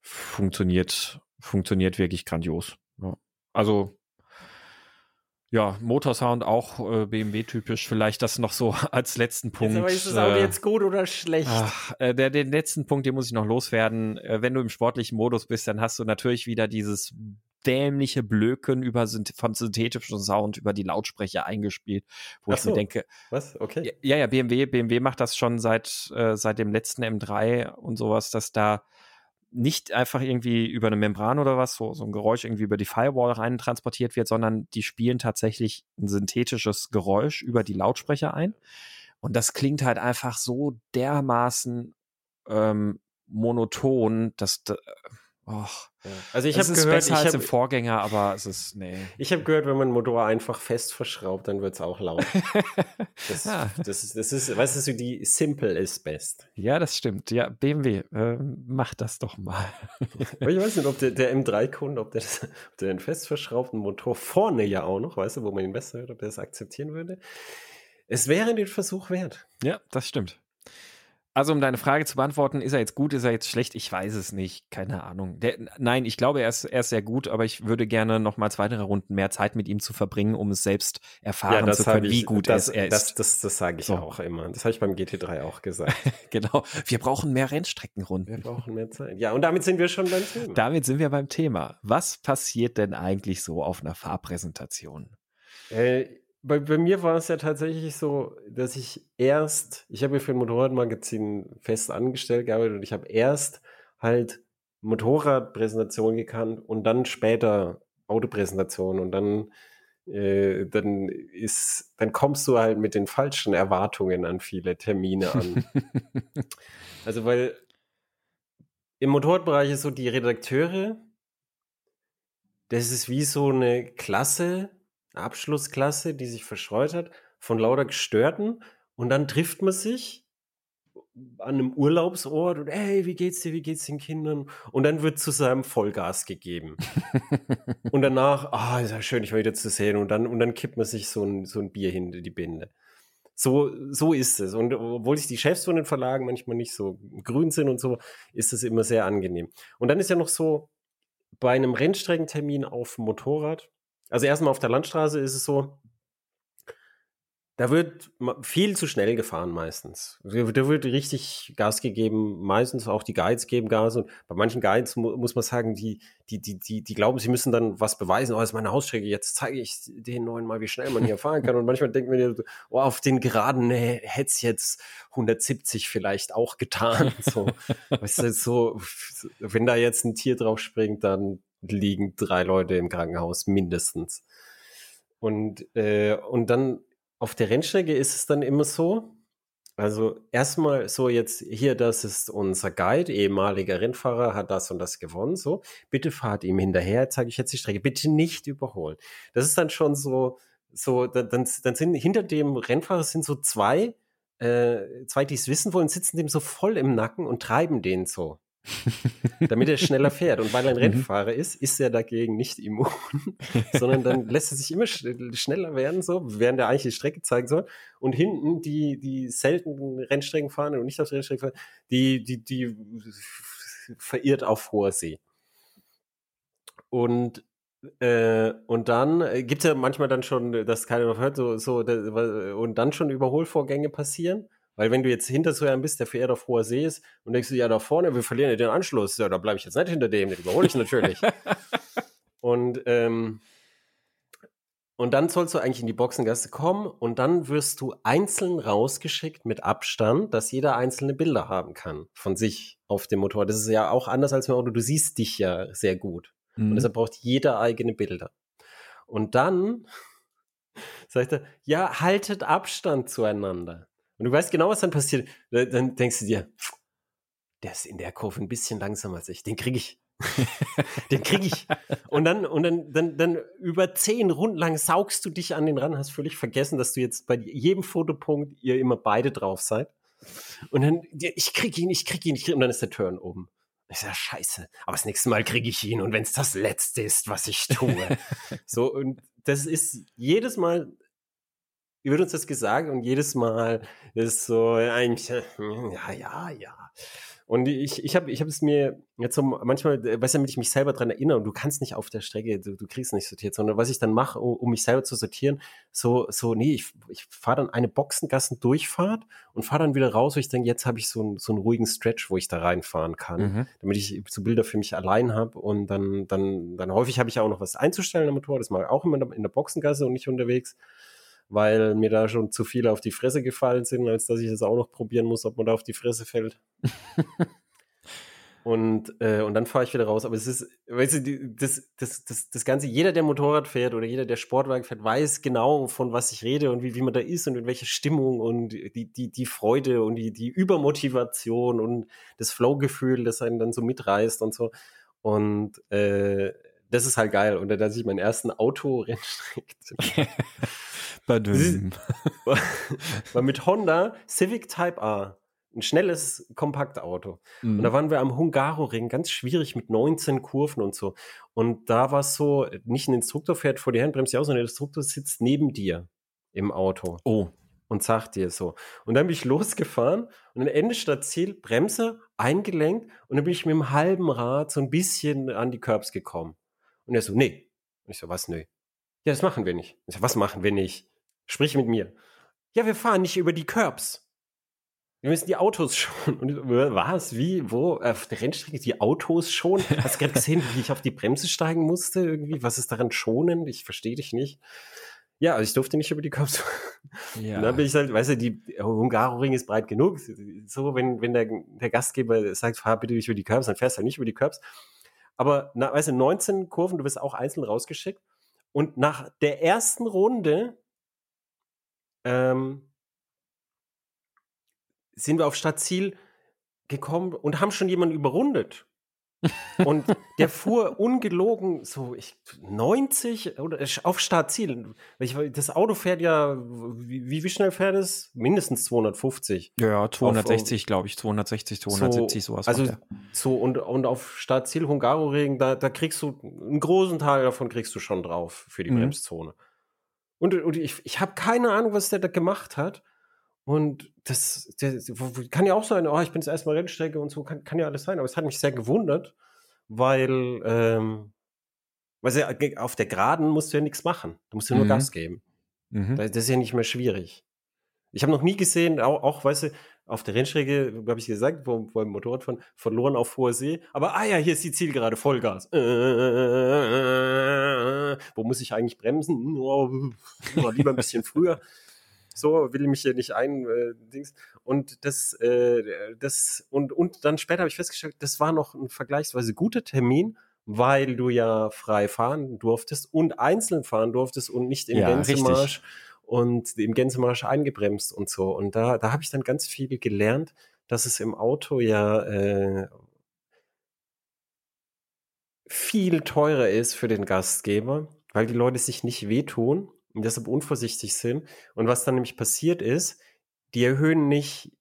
funktioniert, funktioniert wirklich grandios. Ja. Also ja, Motorsound auch äh, BMW-typisch. Vielleicht das noch so als letzten Punkt. Jetzt, aber ist das Auto äh, jetzt gut oder schlecht? Ach, äh, der, den letzten Punkt, den muss ich noch loswerden. Äh, wenn du im sportlichen Modus bist, dann hast du natürlich wieder dieses dämliche Blöken über von synthetischem Sound über die Lautsprecher eingespielt, wo Ach ich so. mir denke, was? Okay. Ja, ja, BMW, BMW macht das schon seit äh, seit dem letzten M3 und sowas, dass da nicht einfach irgendwie über eine Membran oder was, so, so ein Geräusch irgendwie über die Firewall rein transportiert wird, sondern die spielen tatsächlich ein synthetisches Geräusch über die Lautsprecher ein. Und das klingt halt einfach so dermaßen ähm, monoton, dass Och, ja. Also ich habe gehört, besser ich als hab, im Vorgänger, aber es ist nee. Ich habe gehört, wenn man einen Motor einfach fest verschraubt, dann wird es auch laut. das, ja. das, ist, das ist, weißt du, die simple ist best. Ja, das stimmt. Ja, BMW, äh, macht das doch mal. aber ich weiß nicht, ob der, der M3-Kunde, ob der, das, ob der einen fest verschraubten Motor vorne ja auch noch, weißt du, wo man ihn besser hört, ob der das akzeptieren würde. Es wäre den Versuch wert. Ja, das stimmt. Also, um deine Frage zu beantworten, ist er jetzt gut, ist er jetzt schlecht? Ich weiß es nicht. Keine Ahnung. Der, nein, ich glaube, er ist, er ist sehr gut, aber ich würde gerne noch mal weitere Runden mehr Zeit mit ihm zu verbringen, um es selbst erfahren ja, zu können, ich, wie gut das, er ist. Das, das, das sage ich so. auch immer. Das habe ich beim GT3 auch gesagt. genau. Wir brauchen mehr Rennstreckenrunden. Wir brauchen mehr Zeit. Ja, und damit sind wir schon beim Thema. Damit sind wir beim Thema. Was passiert denn eigentlich so auf einer Fahrpräsentation? Äh, bei, bei mir war es ja tatsächlich so, dass ich erst, ich habe mir für ein Motorradmagazin fest angestellt gearbeitet und ich habe erst halt Motorradpräsentation gekannt und dann später Autopräsentation und dann äh, dann ist, dann kommst du halt mit den falschen Erwartungen an viele Termine an. also weil im Motorradbereich ist so die Redakteure, das ist wie so eine Klasse, Abschlussklasse, die sich verschreut hat, von lauter Gestörten. Und dann trifft man sich an einem Urlaubsort und hey, wie geht's dir, wie geht's den Kindern? Und dann wird zu seinem Vollgas gegeben. und danach, ah, oh, ist ja schön, dich mal wieder zu sehen. Und dann, und dann kippt man sich so ein, so ein Bier hinter die Binde. So, so ist es. Und obwohl sich die Chefs von den Verlagen manchmal nicht so grün sind und so, ist es immer sehr angenehm. Und dann ist ja noch so, bei einem Rennstreckentermin auf dem Motorrad, also erstmal auf der Landstraße ist es so, da wird viel zu schnell gefahren meistens. Da wird richtig Gas gegeben, meistens auch die Guides geben Gas und bei manchen Guides mu muss man sagen, die, die, die, die, die glauben, sie müssen dann was beweisen. Oh, das ist meine Hausstrecke, jetzt zeige ich den neuen mal, wie schnell man hier fahren kann. Und manchmal denken wir, oh, auf den Geraden nee, hätte es jetzt 170 vielleicht auch getan. So, weißt du, so, wenn da jetzt ein Tier drauf springt, dann liegen drei Leute im Krankenhaus mindestens. Und, äh, und dann auf der Rennstrecke ist es dann immer so, also erstmal so jetzt hier, das ist unser Guide, ehemaliger Rennfahrer, hat das und das gewonnen, so. Bitte fahrt ihm hinterher, zeige ich jetzt die Strecke, bitte nicht überholen. Das ist dann schon so, so, dann, dann sind hinter dem Rennfahrer sind so zwei, äh, zwei, die es wissen wollen, sitzen dem so voll im Nacken und treiben den so damit er schneller fährt. Und weil er ein mhm. Rennfahrer ist, ist er dagegen nicht immun, sondern dann lässt er sich immer schneller werden, so, während er eigentlich die Strecke zeigen soll. Und hinten die, die selten Rennstrecken fahren und nicht auf der Rennstrecke fahren, die, die, die verirrt auf hoher See. Und äh, und dann äh, gibt es ja manchmal dann schon, dass keiner noch hört, so, so und dann schon Überholvorgänge passieren. Weil wenn du jetzt hinter so einem bist, der für auf hoher See ist und denkst du, ja, da vorne, wir verlieren ja den Anschluss, ja, da bleibe ich jetzt nicht hinter dem, den überhole ich natürlich. und, ähm, und dann sollst du eigentlich in die Boxengasse kommen und dann wirst du einzeln rausgeschickt mit Abstand, dass jeder einzelne Bilder haben kann von sich auf dem Motor. Das ist ja auch anders als im Auto. Du siehst dich ja sehr gut. Mhm. Und deshalb braucht jeder eigene Bilder. Und dann sagt er, ja, haltet Abstand zueinander. Und du weißt genau, was dann passiert. Dann denkst du dir, der ist in der Kurve ein bisschen langsamer als ich. Den kriege ich. den kriege ich. Und dann, und dann, dann, dann über zehn Runden lang saugst du dich an den ran, hast völlig vergessen, dass du jetzt bei jedem Fotopunkt ihr immer beide drauf seid. Und dann, ich krieg ihn, ich krieg ihn, ich krieg ihn, und dann ist der Turn oben. Ich sage, scheiße, aber das nächste Mal kriege ich ihn und wenn es das Letzte ist, was ich tue. so, und das ist jedes Mal, wird uns das gesagt und jedes Mal ist so, eigentlich, ja, ja, ja. Und ich, ich habe ich hab es mir jetzt so manchmal, äh, weißt du, damit ich mich selber dran erinnere, und du kannst nicht auf der Strecke, du, du kriegst nicht sortiert, sondern was ich dann mache, um, um mich selber zu sortieren, so, so, nee, ich, ich fahre dann eine Boxengassen-Durchfahrt und fahre dann wieder raus, wo ich denke, jetzt habe ich so, ein, so einen ruhigen Stretch, wo ich da reinfahren kann, mhm. damit ich so Bilder für mich allein habe und dann, dann, dann häufig habe ich auch noch was einzustellen am Motor, das mache ich auch immer in der Boxengasse und nicht unterwegs weil mir da schon zu viele auf die Fresse gefallen sind, als dass ich das auch noch probieren muss, ob man da auf die Fresse fällt. und, äh, und dann fahre ich wieder raus. Aber es ist, weißt du, die, das, das, das, das Ganze, jeder, der Motorrad fährt oder jeder, der Sportwagen fährt, weiß genau, von was ich rede und wie, wie man da ist und in welcher Stimmung und die, die, die Freude und die, die Übermotivation und das Flow-Gefühl, das einen dann so mitreißt und so. Und äh, das ist halt geil. Und dass ich meinen ersten Auto-Rennstreck war mit Honda Civic Type A. Ein schnelles Kompaktauto. Mhm. Und da mhm. waren wir am Hungaroring, ganz schwierig mit 19 Kurven und so. Und da war es so, nicht ein Instruktor fährt vor die Handbremse aus, sondern der Instruktor sitzt neben dir im Auto. Oh. Und sagt dir so. Und dann bin ich losgefahren und dann Ende statt Ziel, Bremse, eingelenkt und dann bin ich mit dem halben Rad so ein bisschen an die Curbs gekommen. Und er so, nee. Und ich so, was, nee? Ja, das machen wir nicht. Ich so, was machen wir nicht? Sprich mit mir. Ja, wir fahren nicht über die Curbs. Wir müssen die Autos schon. Und was? Wie? Wo? Auf der Rennstrecke die Autos schon? Hast du gerade gesehen, wie ich auf die Bremse steigen musste? Irgendwie? Was ist daran schonend? Ich verstehe dich nicht. Ja, also ich durfte nicht über die Curbs. Ja. Und dann bin ich halt, weißt du, die Hungaroring ist breit genug. So, wenn, wenn der, der Gastgeber sagt, fahr bitte nicht über die Curbs, dann fährst du halt nicht über die Curbs. Aber, na, weißt du, 19 Kurven, du wirst auch einzeln rausgeschickt. Und nach der ersten Runde ähm, sind wir auf Stadtziel gekommen und haben schon jemanden überrundet. und der fuhr ungelogen so ich, 90 oder auf Startziel. Das Auto fährt ja, wie, wie schnell fährt es? Mindestens 250. Ja, 260, glaube ich, 260, 270, so, sowas. Also so und, und auf Startziel Hungaroring, da, da kriegst du einen großen Teil davon kriegst du schon drauf für die mhm. Bremszone. Und, und ich, ich habe keine Ahnung, was der da gemacht hat. Und das, das kann ja auch sein, oh, ich bin jetzt erstmal Rennstrecke und so, kann, kann ja alles sein. Aber es hat mich sehr gewundert, weil, ähm, weil ja, auf der Geraden musst du ja nichts machen. Du musst ja nur mhm. Gas geben. Mhm. Das, ist ja nicht mehr schwierig. Ich habe noch nie gesehen, auch, auch, weißt du, auf der Rennstrecke, habe ich gesagt, wo, wo im Motorrad von verloren auf hoher See. Aber ah ja, hier ist die Zielgerade, Vollgas. Äh, wo muss ich eigentlich bremsen? Oh, lieber ein bisschen früher. So will ich mich hier nicht ein äh, Dings. Und das, äh, das und und dann später habe ich festgestellt, das war noch ein vergleichsweise guter Termin, weil du ja frei fahren durftest und einzeln fahren durftest und nicht im ja, Gänsemarsch. Richtig und im Gänsemarsch eingebremst und so. Und da, da habe ich dann ganz viel gelernt, dass es im Auto ja äh, viel teurer ist für den Gastgeber, weil die Leute sich nicht wehtun und deshalb unvorsichtig sind. Und was dann nämlich passiert ist, die erhöhen nicht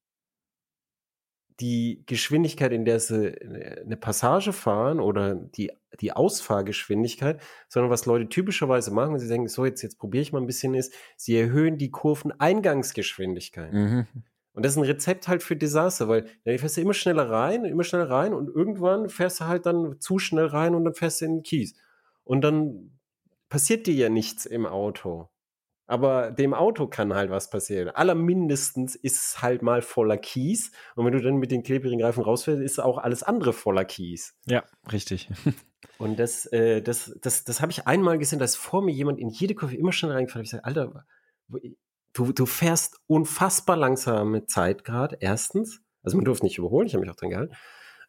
die Geschwindigkeit, in der sie äh, eine Passage fahren oder die, die Ausfahrgeschwindigkeit, sondern was Leute typischerweise machen, sie denken, so jetzt, jetzt probiere ich mal ein bisschen, ist, sie erhöhen die Kurveneingangsgeschwindigkeit. Mhm. Und das ist ein Rezept halt für Desaster, weil dann fährst du immer schneller rein, immer schneller rein und irgendwann fährst du halt dann zu schnell rein und dann fährst du in den Kies. Und dann passiert dir ja nichts im Auto. Aber dem Auto kann halt was passieren. Allermindestens ist es halt mal voller Kies. Und wenn du dann mit den klebrigen Reifen rausfährst, ist auch alles andere voller Kies. Ja, richtig. Und das, äh, das, das, das habe ich einmal gesehen, dass vor mir jemand in jede Kurve immer schon reingefahren hat. Ich sage, Alter, du, du fährst unfassbar langsame Zeit gerade, erstens. Also man durfte nicht überholen, ich habe mich auch dran gehalten.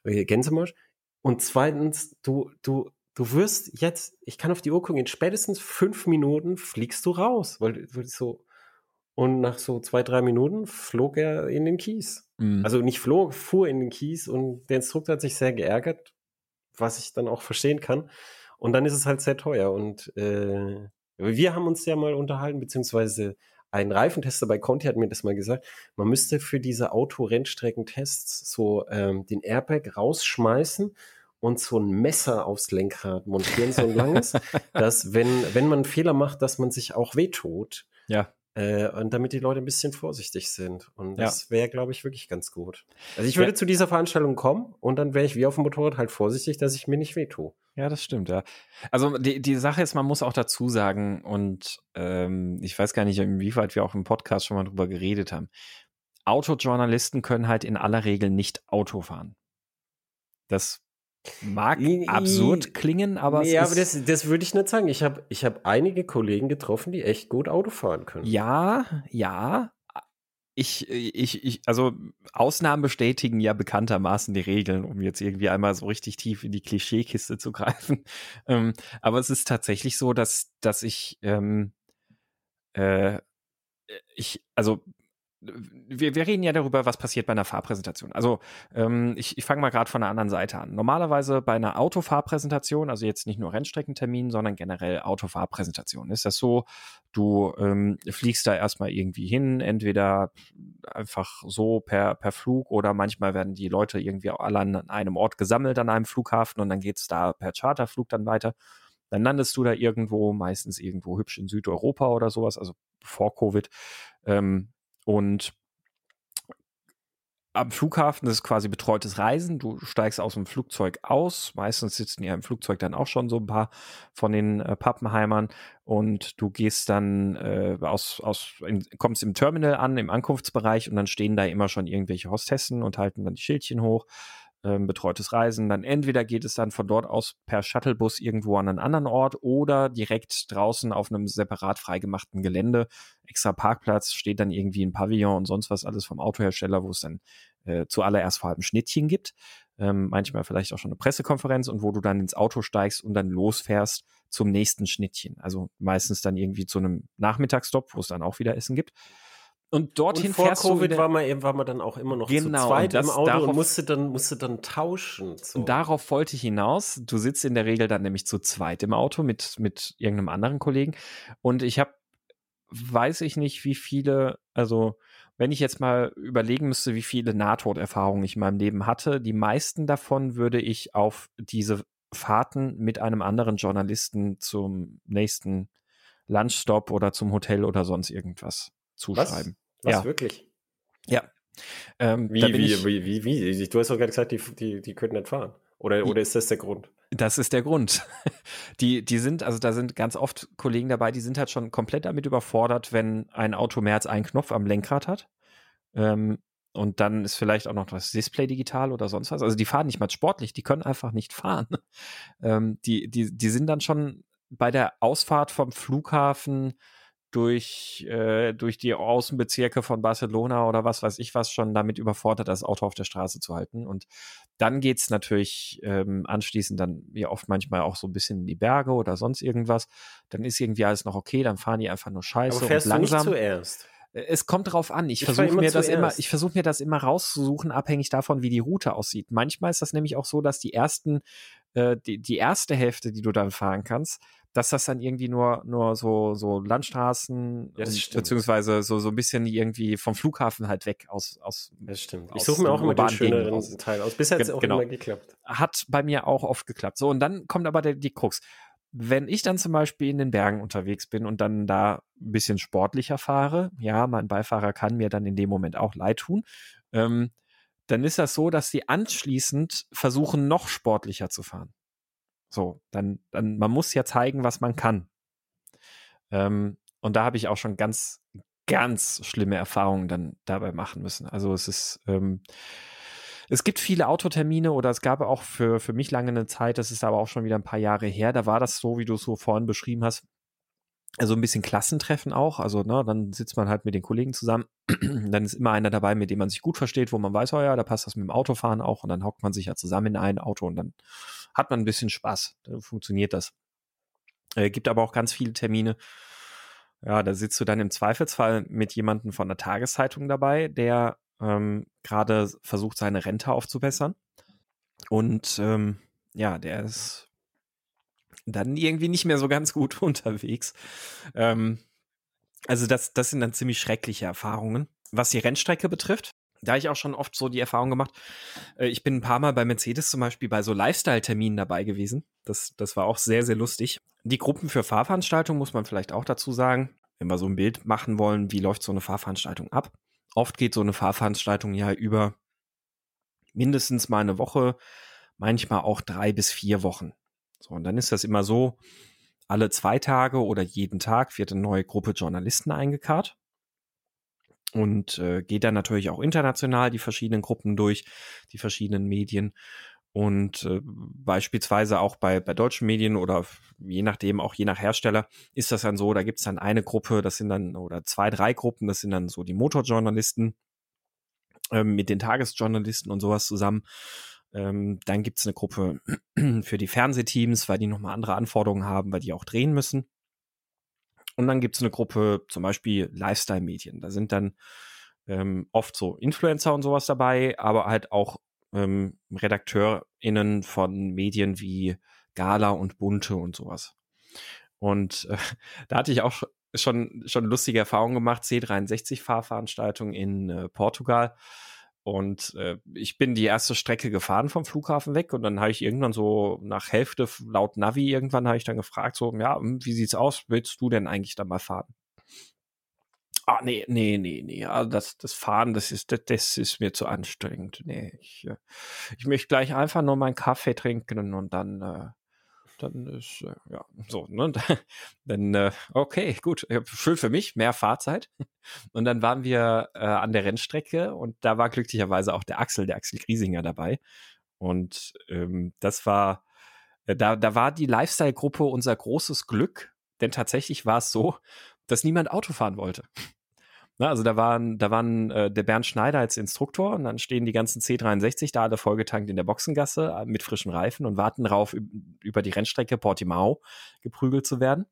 Äh, Gänsemarsch. Und zweitens, du, du, du wirst jetzt, ich kann auf die Uhr gucken, in spätestens fünf Minuten fliegst du raus, weil, weil so, und nach so zwei, drei Minuten flog er in den Kies. Mhm. Also nicht flog, fuhr in den Kies und der Instruktor hat sich sehr geärgert, was ich dann auch verstehen kann. Und dann ist es halt sehr teuer. Und äh, wir haben uns ja mal unterhalten, beziehungsweise ein Reifentester bei Conti hat mir das mal gesagt, man müsste für diese Autorennstreckentests so ähm, den Airbag rausschmeißen und so ein Messer aufs Lenkrad montieren, so ein langes, dass wenn, wenn man einen Fehler macht, dass man sich auch wehtut. Ja. Äh, und damit die Leute ein bisschen vorsichtig sind. Und das ja. wäre, glaube ich, wirklich ganz gut. Also ich würde ja. zu dieser Veranstaltung kommen und dann wäre ich wie auf dem Motorrad halt vorsichtig, dass ich mir nicht wehtue. Ja, das stimmt, ja. Also die, die Sache ist, man muss auch dazu sagen, und ähm, ich weiß gar nicht, inwieweit wir auch im Podcast schon mal drüber geredet haben. Autojournalisten können halt in aller Regel nicht Auto fahren. Das Mag absurd klingen, aber nee, aber das, das würde ich nicht sagen. Ich habe ich hab einige Kollegen getroffen, die echt gut Auto fahren können. Ja, ja. Ich, ich, ich, also Ausnahmen bestätigen ja bekanntermaßen die Regeln, um jetzt irgendwie einmal so richtig tief in die Klischeekiste zu greifen. Ähm, aber es ist tatsächlich so, dass, dass ich, ähm, äh, ich, also wir, wir reden ja darüber, was passiert bei einer Fahrpräsentation. Also ähm, ich, ich fange mal gerade von der anderen Seite an. Normalerweise bei einer Autofahrpräsentation, also jetzt nicht nur Rennstreckentermin, sondern generell Autofahrpräsentation, ist das so, du ähm, fliegst da erstmal irgendwie hin, entweder einfach so per, per Flug oder manchmal werden die Leute irgendwie alle an einem Ort gesammelt an einem Flughafen und dann geht's da per Charterflug dann weiter. Dann landest du da irgendwo, meistens irgendwo hübsch in Südeuropa oder sowas, also vor Covid. Ähm, und am Flughafen ist quasi betreutes Reisen. Du steigst aus dem Flugzeug aus. Meistens sitzen ja im Flugzeug dann auch schon so ein paar von den äh, Pappenheimern und du gehst dann äh, aus, aus in, kommst im Terminal an, im Ankunftsbereich und dann stehen da immer schon irgendwelche Hostessen und halten dann die Schildchen hoch ähm, betreutes Reisen. Dann entweder geht es dann von dort aus per Shuttlebus irgendwo an einen anderen Ort oder direkt draußen auf einem separat freigemachten Gelände. Extra Parkplatz, steht dann irgendwie ein Pavillon und sonst was alles vom Autohersteller, wo es dann äh, zuallererst vor allem Schnittchen gibt. Ähm, manchmal vielleicht auch schon eine Pressekonferenz und wo du dann ins Auto steigst und dann losfährst zum nächsten Schnittchen. Also meistens dann irgendwie zu einem Nachmittagsstopp, wo es dann auch wieder Essen gibt. Und dorthin und vor fährst Covid du war man, war man dann auch immer noch genau, zu zweit das, im Auto darauf, und musste dann, musste dann tauschen. So. Und darauf wollte ich hinaus. Du sitzt in der Regel dann nämlich zu zweit im Auto mit, mit irgendeinem anderen Kollegen. Und ich habe, weiß ich nicht, wie viele, also wenn ich jetzt mal überlegen müsste, wie viele Nahtoderfahrungen ich in meinem Leben hatte, die meisten davon würde ich auf diese Fahrten mit einem anderen Journalisten zum nächsten Lunchstop oder zum Hotel oder sonst irgendwas zuschreiben. Was, Was ja. wirklich? Ja. Ähm, wie, wie, ich, wie, wie, wie, Du hast doch gerade gesagt, die, die, die können nicht fahren. Oder, oder ist das der Grund? Das ist der Grund. Die, die sind, also da sind ganz oft Kollegen dabei, die sind halt schon komplett damit überfordert, wenn ein Auto mehr als einen Knopf am Lenkrad hat. Ähm, und dann ist vielleicht auch noch das Display digital oder sonst was. Also die fahren nicht mal sportlich, die können einfach nicht fahren. Ähm, die, die, die sind dann schon bei der Ausfahrt vom Flughafen durch, äh, durch die Außenbezirke von Barcelona oder was weiß ich was schon damit überfordert, das Auto auf der Straße zu halten. Und dann geht's natürlich ähm, anschließend dann ja oft manchmal auch so ein bisschen in die Berge oder sonst irgendwas. Dann ist irgendwie alles noch okay, dann fahren die einfach nur scheiße Aber fährst und langsam. Du nicht zuerst? Es kommt drauf an. Ich, ich versuche mir das immer, ich versuche mir das immer rauszusuchen, abhängig davon, wie die Route aussieht. Manchmal ist das nämlich auch so, dass die ersten, äh, die, die erste Hälfte, die du dann fahren kannst, dass das dann irgendwie nur, nur so, so Landstraßen, ja, beziehungsweise so, so ein bisschen irgendwie vom Flughafen halt weg aus. aus das stimmt. Ich suche mir auch immer den schöneren aus. Teil aus. Bisher hat es auch genau. immer geklappt. Hat bei mir auch oft geklappt. So, und dann kommt aber der, die Krux. Wenn ich dann zum Beispiel in den Bergen unterwegs bin und dann da ein bisschen sportlicher fahre, ja, mein Beifahrer kann mir dann in dem Moment auch leid tun, ähm, dann ist das so, dass sie anschließend versuchen, noch sportlicher zu fahren. So, dann, dann, man muss ja zeigen, was man kann. Ähm, und da habe ich auch schon ganz, ganz schlimme Erfahrungen dann dabei machen müssen. Also es ist, ähm, es gibt viele Autotermine oder es gab auch für, für mich lange eine Zeit, das ist aber auch schon wieder ein paar Jahre her, da war das so, wie du es so vorhin beschrieben hast, also ein bisschen Klassentreffen auch. Also, ne, dann sitzt man halt mit den Kollegen zusammen. dann ist immer einer dabei, mit dem man sich gut versteht, wo man weiß, oh ja, da passt das mit dem Autofahren auch. Und dann hockt man sich ja zusammen in ein Auto und dann hat man ein bisschen Spaß. Dann funktioniert das. Äh, gibt aber auch ganz viele Termine. Ja, da sitzt du dann im Zweifelsfall mit jemandem von der Tageszeitung dabei, der ähm, gerade versucht, seine Rente aufzubessern. Und ähm, ja, der ist dann irgendwie nicht mehr so ganz gut unterwegs. Ähm, Also das, das sind dann ziemlich schreckliche Erfahrungen. Was die Rennstrecke betrifft, da ich auch schon oft so die Erfahrung gemacht. Äh, ich bin ein paar Mal bei Mercedes zum Beispiel bei so Lifestyle-Terminen dabei gewesen. Das, das war auch sehr, sehr lustig. Die Gruppen für Fahrveranstaltungen muss man vielleicht auch dazu sagen, wenn wir so ein Bild machen wollen, wie läuft so eine Fahrveranstaltung ab. Oft geht so eine Fahrveranstaltung ja über mindestens mal eine Woche, manchmal auch drei bis vier Wochen. So, und dann ist das immer so, alle zwei Tage oder jeden Tag wird eine neue Gruppe Journalisten eingekarrt und äh, geht dann natürlich auch international die verschiedenen Gruppen durch, die verschiedenen Medien. Und äh, beispielsweise auch bei, bei deutschen Medien oder je nachdem, auch je nach Hersteller, ist das dann so, da gibt es dann eine Gruppe, das sind dann, oder zwei, drei Gruppen, das sind dann so die Motorjournalisten äh, mit den Tagesjournalisten und sowas zusammen. Ähm, dann gibt es eine Gruppe für die Fernsehteams, weil die nochmal andere Anforderungen haben, weil die auch drehen müssen. Und dann gibt es eine Gruppe, zum Beispiel Lifestyle-Medien. Da sind dann ähm, oft so Influencer und sowas dabei, aber halt auch ähm, RedakteurInnen von Medien wie Gala und Bunte und sowas. Und äh, da hatte ich auch schon, schon lustige Erfahrungen gemacht, C63-Fahrveranstaltung in äh, Portugal. Und äh, ich bin die erste Strecke gefahren vom Flughafen weg und dann habe ich irgendwann so nach Hälfte laut Navi irgendwann habe ich dann gefragt so, ja, hm, wie sieht's aus? Willst du denn eigentlich da mal fahren? Ah, nee, nee, nee, nee. Also das, das Fahren, das ist, das, das ist mir zu anstrengend. Nee, ich, äh, ich möchte gleich einfach nur meinen Kaffee trinken und dann äh, dann ist, äh, ja, so, ne? Dann, äh, okay, gut, schön für mich, mehr Fahrzeit. Und dann waren wir äh, an der Rennstrecke und da war glücklicherweise auch der Axel, der Axel Griesinger dabei. Und ähm, das war, äh, da, da war die Lifestyle-Gruppe unser großes Glück, denn tatsächlich war es so, dass niemand Auto fahren wollte. Na, also da waren, da waren äh, der Bernd Schneider als Instruktor und dann stehen die ganzen C63 da alle vollgetankt in der Boxengasse äh, mit frischen Reifen und warten darauf, über die Rennstrecke Portimao geprügelt zu werden.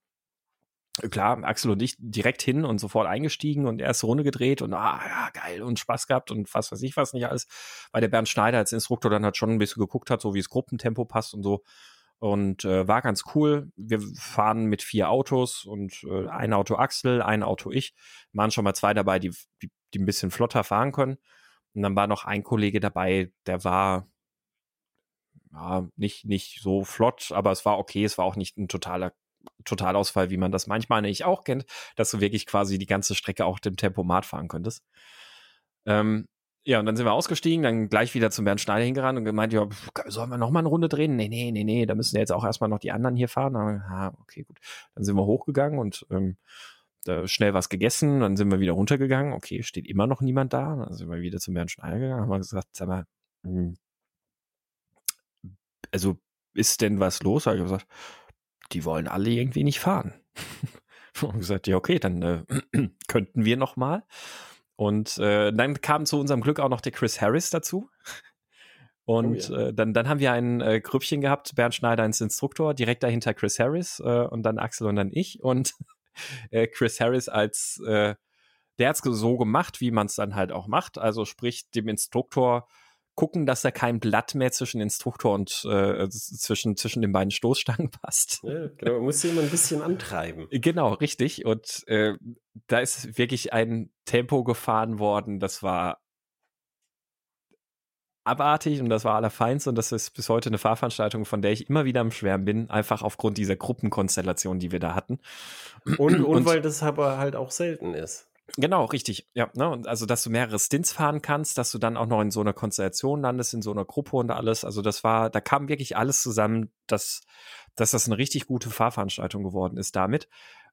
Klar, Axel und ich direkt hin und sofort eingestiegen und erste Runde gedreht und ah, ja, geil und Spaß gehabt und was weiß ich was nicht alles. Weil der Bernd Schneider als Instruktor dann halt schon ein bisschen geguckt hat, so wie es Gruppentempo passt und so und äh, war ganz cool. Wir fahren mit vier Autos und äh, ein Auto Axel, ein Auto ich. Waren schon mal zwei dabei, die, die, die ein bisschen flotter fahren können. Und dann war noch ein Kollege dabei, der war ja, nicht, nicht so flott, aber es war okay. Es war auch nicht ein totaler Totalausfall, wie man das manchmal nicht auch kennt, dass du wirklich quasi die ganze Strecke auch dem Tempomat fahren könntest. Ähm, ja, und dann sind wir ausgestiegen, dann gleich wieder zum Bernd Schneider hingerannt und gemeint, ja, sollen wir noch mal eine Runde drehen? Nee, nee, nee, nee, da müssen ja jetzt auch erstmal noch die anderen hier fahren. Dann, ah, okay, gut. Dann sind wir hochgegangen und ähm, schnell was gegessen, dann sind wir wieder runtergegangen. Okay, steht immer noch niemand da. Dann sind wir wieder zum Bernd Schneider gegangen, haben wir gesagt, sag mal, hm, also ist denn was los? Habe ich gesagt, die wollen alle irgendwie nicht fahren. und gesagt, ja, okay, dann äh, könnten wir noch mal. Und äh, dann kam zu unserem Glück auch noch der Chris Harris dazu. Und oh ja. äh, dann, dann haben wir ein äh, Grüppchen gehabt, Bernd Schneider als Instruktor, direkt dahinter Chris Harris äh, und dann Axel und dann ich. Und äh, Chris Harris als, äh, der hat es so gemacht, wie man es dann halt auch macht. Also sprich, dem Instruktor gucken, dass da kein Blatt mehr zwischen Instruktor und äh, zwischen, zwischen den beiden Stoßstangen passt. Ja, genau, man muss sie immer ein bisschen antreiben. Genau, richtig. Und äh, da ist wirklich ein Tempo gefahren worden, das war abartig und das war allerfeinst und das ist bis heute eine Fahrveranstaltung, von der ich immer wieder am Schwärmen bin, einfach aufgrund dieser Gruppenkonstellation, die wir da hatten. Und, und, und weil das aber halt auch selten ist. Genau, richtig. Ja, ne? Und also, dass du mehrere Stints fahren kannst, dass du dann auch noch in so einer Konstellation landest, in so einer Gruppe und alles. Also, das war, da kam wirklich alles zusammen, dass, dass das eine richtig gute Fahrveranstaltung geworden ist damit.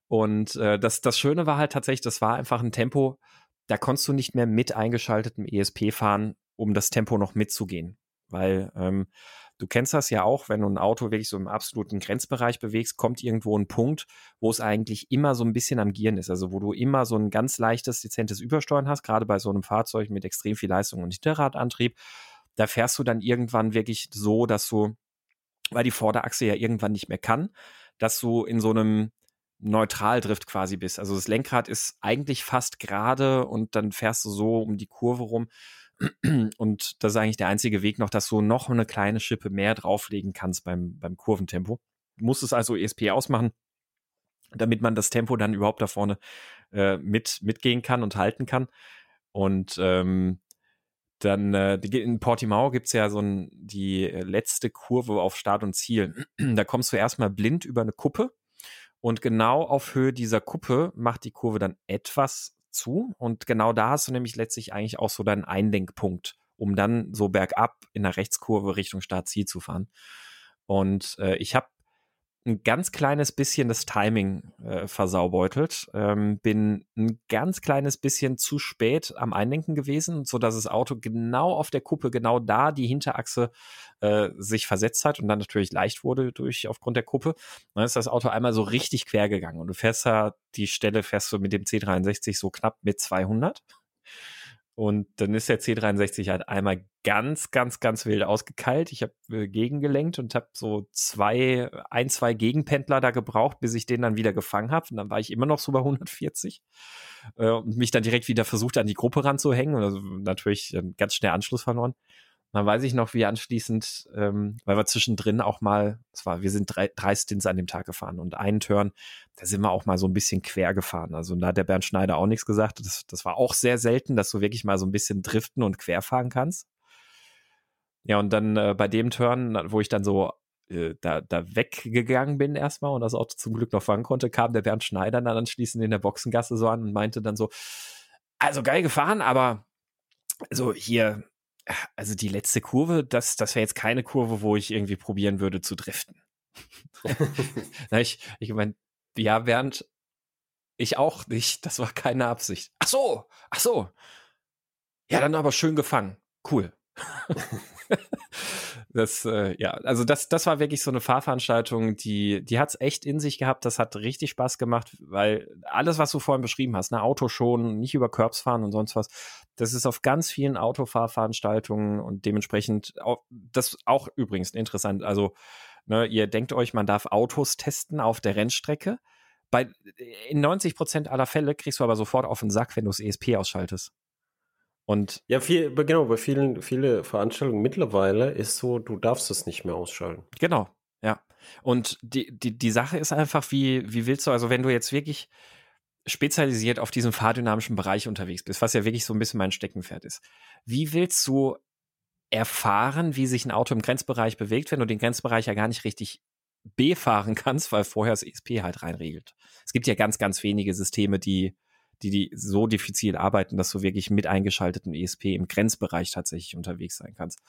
Und äh, das, das Schöne war halt tatsächlich, das war einfach ein Tempo, da konntest du nicht mehr mit eingeschaltetem ESP fahren, um das Tempo noch mitzugehen. Weil ähm, Du kennst das ja auch, wenn du ein Auto wirklich so im absoluten Grenzbereich bewegst, kommt irgendwo ein Punkt, wo es eigentlich immer so ein bisschen am Gieren ist. Also wo du immer so ein ganz leichtes, dezentes Übersteuern hast, gerade bei so einem Fahrzeug mit extrem viel Leistung und Hinterradantrieb. Da fährst du dann irgendwann wirklich so, dass du, weil die Vorderachse ja irgendwann nicht mehr kann, dass du in so einem Neutraldrift quasi bist. Also das Lenkrad ist eigentlich fast gerade und dann fährst du so um die Kurve rum und das ist eigentlich der einzige Weg noch, dass du noch eine kleine Schippe mehr drauflegen kannst beim, beim Kurventempo. Du musst es also ESP ausmachen. damit man das Tempo dann überhaupt da vorne äh, mit, mitgehen kann und halten kann. Und ähm, dann äh, in Portimao gibt es ja so ein, die letzte Kurve auf Start und Ziel. da kommst du erstmal blind über eine Kuppe und genau auf Höhe dieser Kuppe macht die Kurve dann etwas zu. Und genau da hast du nämlich letztlich eigentlich auch so deinen Einlenkpunkt, um dann so bergab in der Rechtskurve Richtung Start-Ziel zu fahren. Und äh, ich habe ein ganz kleines bisschen das Timing äh, versaubeutelt. Ähm, bin ein ganz kleines bisschen zu spät am Einlenken gewesen, so dass das Auto genau auf der Kuppe, genau da die Hinterachse äh, sich versetzt hat und dann natürlich leicht wurde durch aufgrund der Kuppe. Dann ist das Auto einmal so richtig quer gegangen und du fährst da die Stelle fährst du mit dem C63 so knapp mit 200. Und dann ist der C63 halt einmal ganz, ganz, ganz wild ausgekeilt. Ich habe äh, gegengelenkt und habe so zwei, ein, zwei Gegenpendler da gebraucht, bis ich den dann wieder gefangen habe. Und dann war ich immer noch so bei 140 äh, und mich dann direkt wieder versucht, an die Gruppe ranzuhängen. Und also natürlich äh, ganz schnell Anschluss verloren dann weiß ich noch, wie anschließend, ähm, weil wir zwischendrin auch mal, es wir sind drei, drei Stints an dem Tag gefahren und einen Turn, da sind wir auch mal so ein bisschen quer gefahren. Also da hat der Bernd Schneider auch nichts gesagt. Das, das war auch sehr selten, dass du wirklich mal so ein bisschen driften und quer fahren kannst. Ja, und dann äh, bei dem Turn, wo ich dann so äh, da, da weggegangen bin erstmal und das Auto zum Glück noch fahren konnte, kam der Bernd Schneider dann anschließend in der Boxengasse so an und meinte dann so, also geil gefahren, aber so hier, also die letzte Kurve, das, das wäre jetzt keine Kurve, wo ich irgendwie probieren würde zu driften. ich ich meine, ja, Bernd, ich auch nicht. Das war keine Absicht. Ach so, ach so. Ja, dann aber schön gefangen. Cool. das, äh, ja, also das, das war wirklich so eine Fahrveranstaltung, die, die hat es echt in sich gehabt. Das hat richtig Spaß gemacht, weil alles, was du vorhin beschrieben hast, ne, Auto schon, nicht über Curbs fahren und sonst was, das ist auf ganz vielen Autofahrveranstaltungen und dementsprechend auch, das auch übrigens interessant. Also, ne, ihr denkt euch, man darf Autos testen auf der Rennstrecke. Bei, in 90 Prozent aller Fälle kriegst du aber sofort auf den Sack, wenn du das ESP ausschaltest. Und ja, viel, genau, bei vielen, viele Veranstaltungen mittlerweile ist so, du darfst es nicht mehr ausschalten. Genau, ja. Und die, die, die Sache ist einfach, wie, wie willst du, also wenn du jetzt wirklich spezialisiert auf diesem fahrdynamischen Bereich unterwegs bist, was ja wirklich so ein bisschen mein Steckenpferd ist, wie willst du erfahren, wie sich ein Auto im Grenzbereich bewegt, wenn du den Grenzbereich ja gar nicht richtig befahren kannst, weil vorher das ESP halt reinregelt. Es gibt ja ganz, ganz wenige Systeme, die die, die so diffizil arbeiten, dass du wirklich mit eingeschaltetem ESP im Grenzbereich tatsächlich unterwegs sein kannst.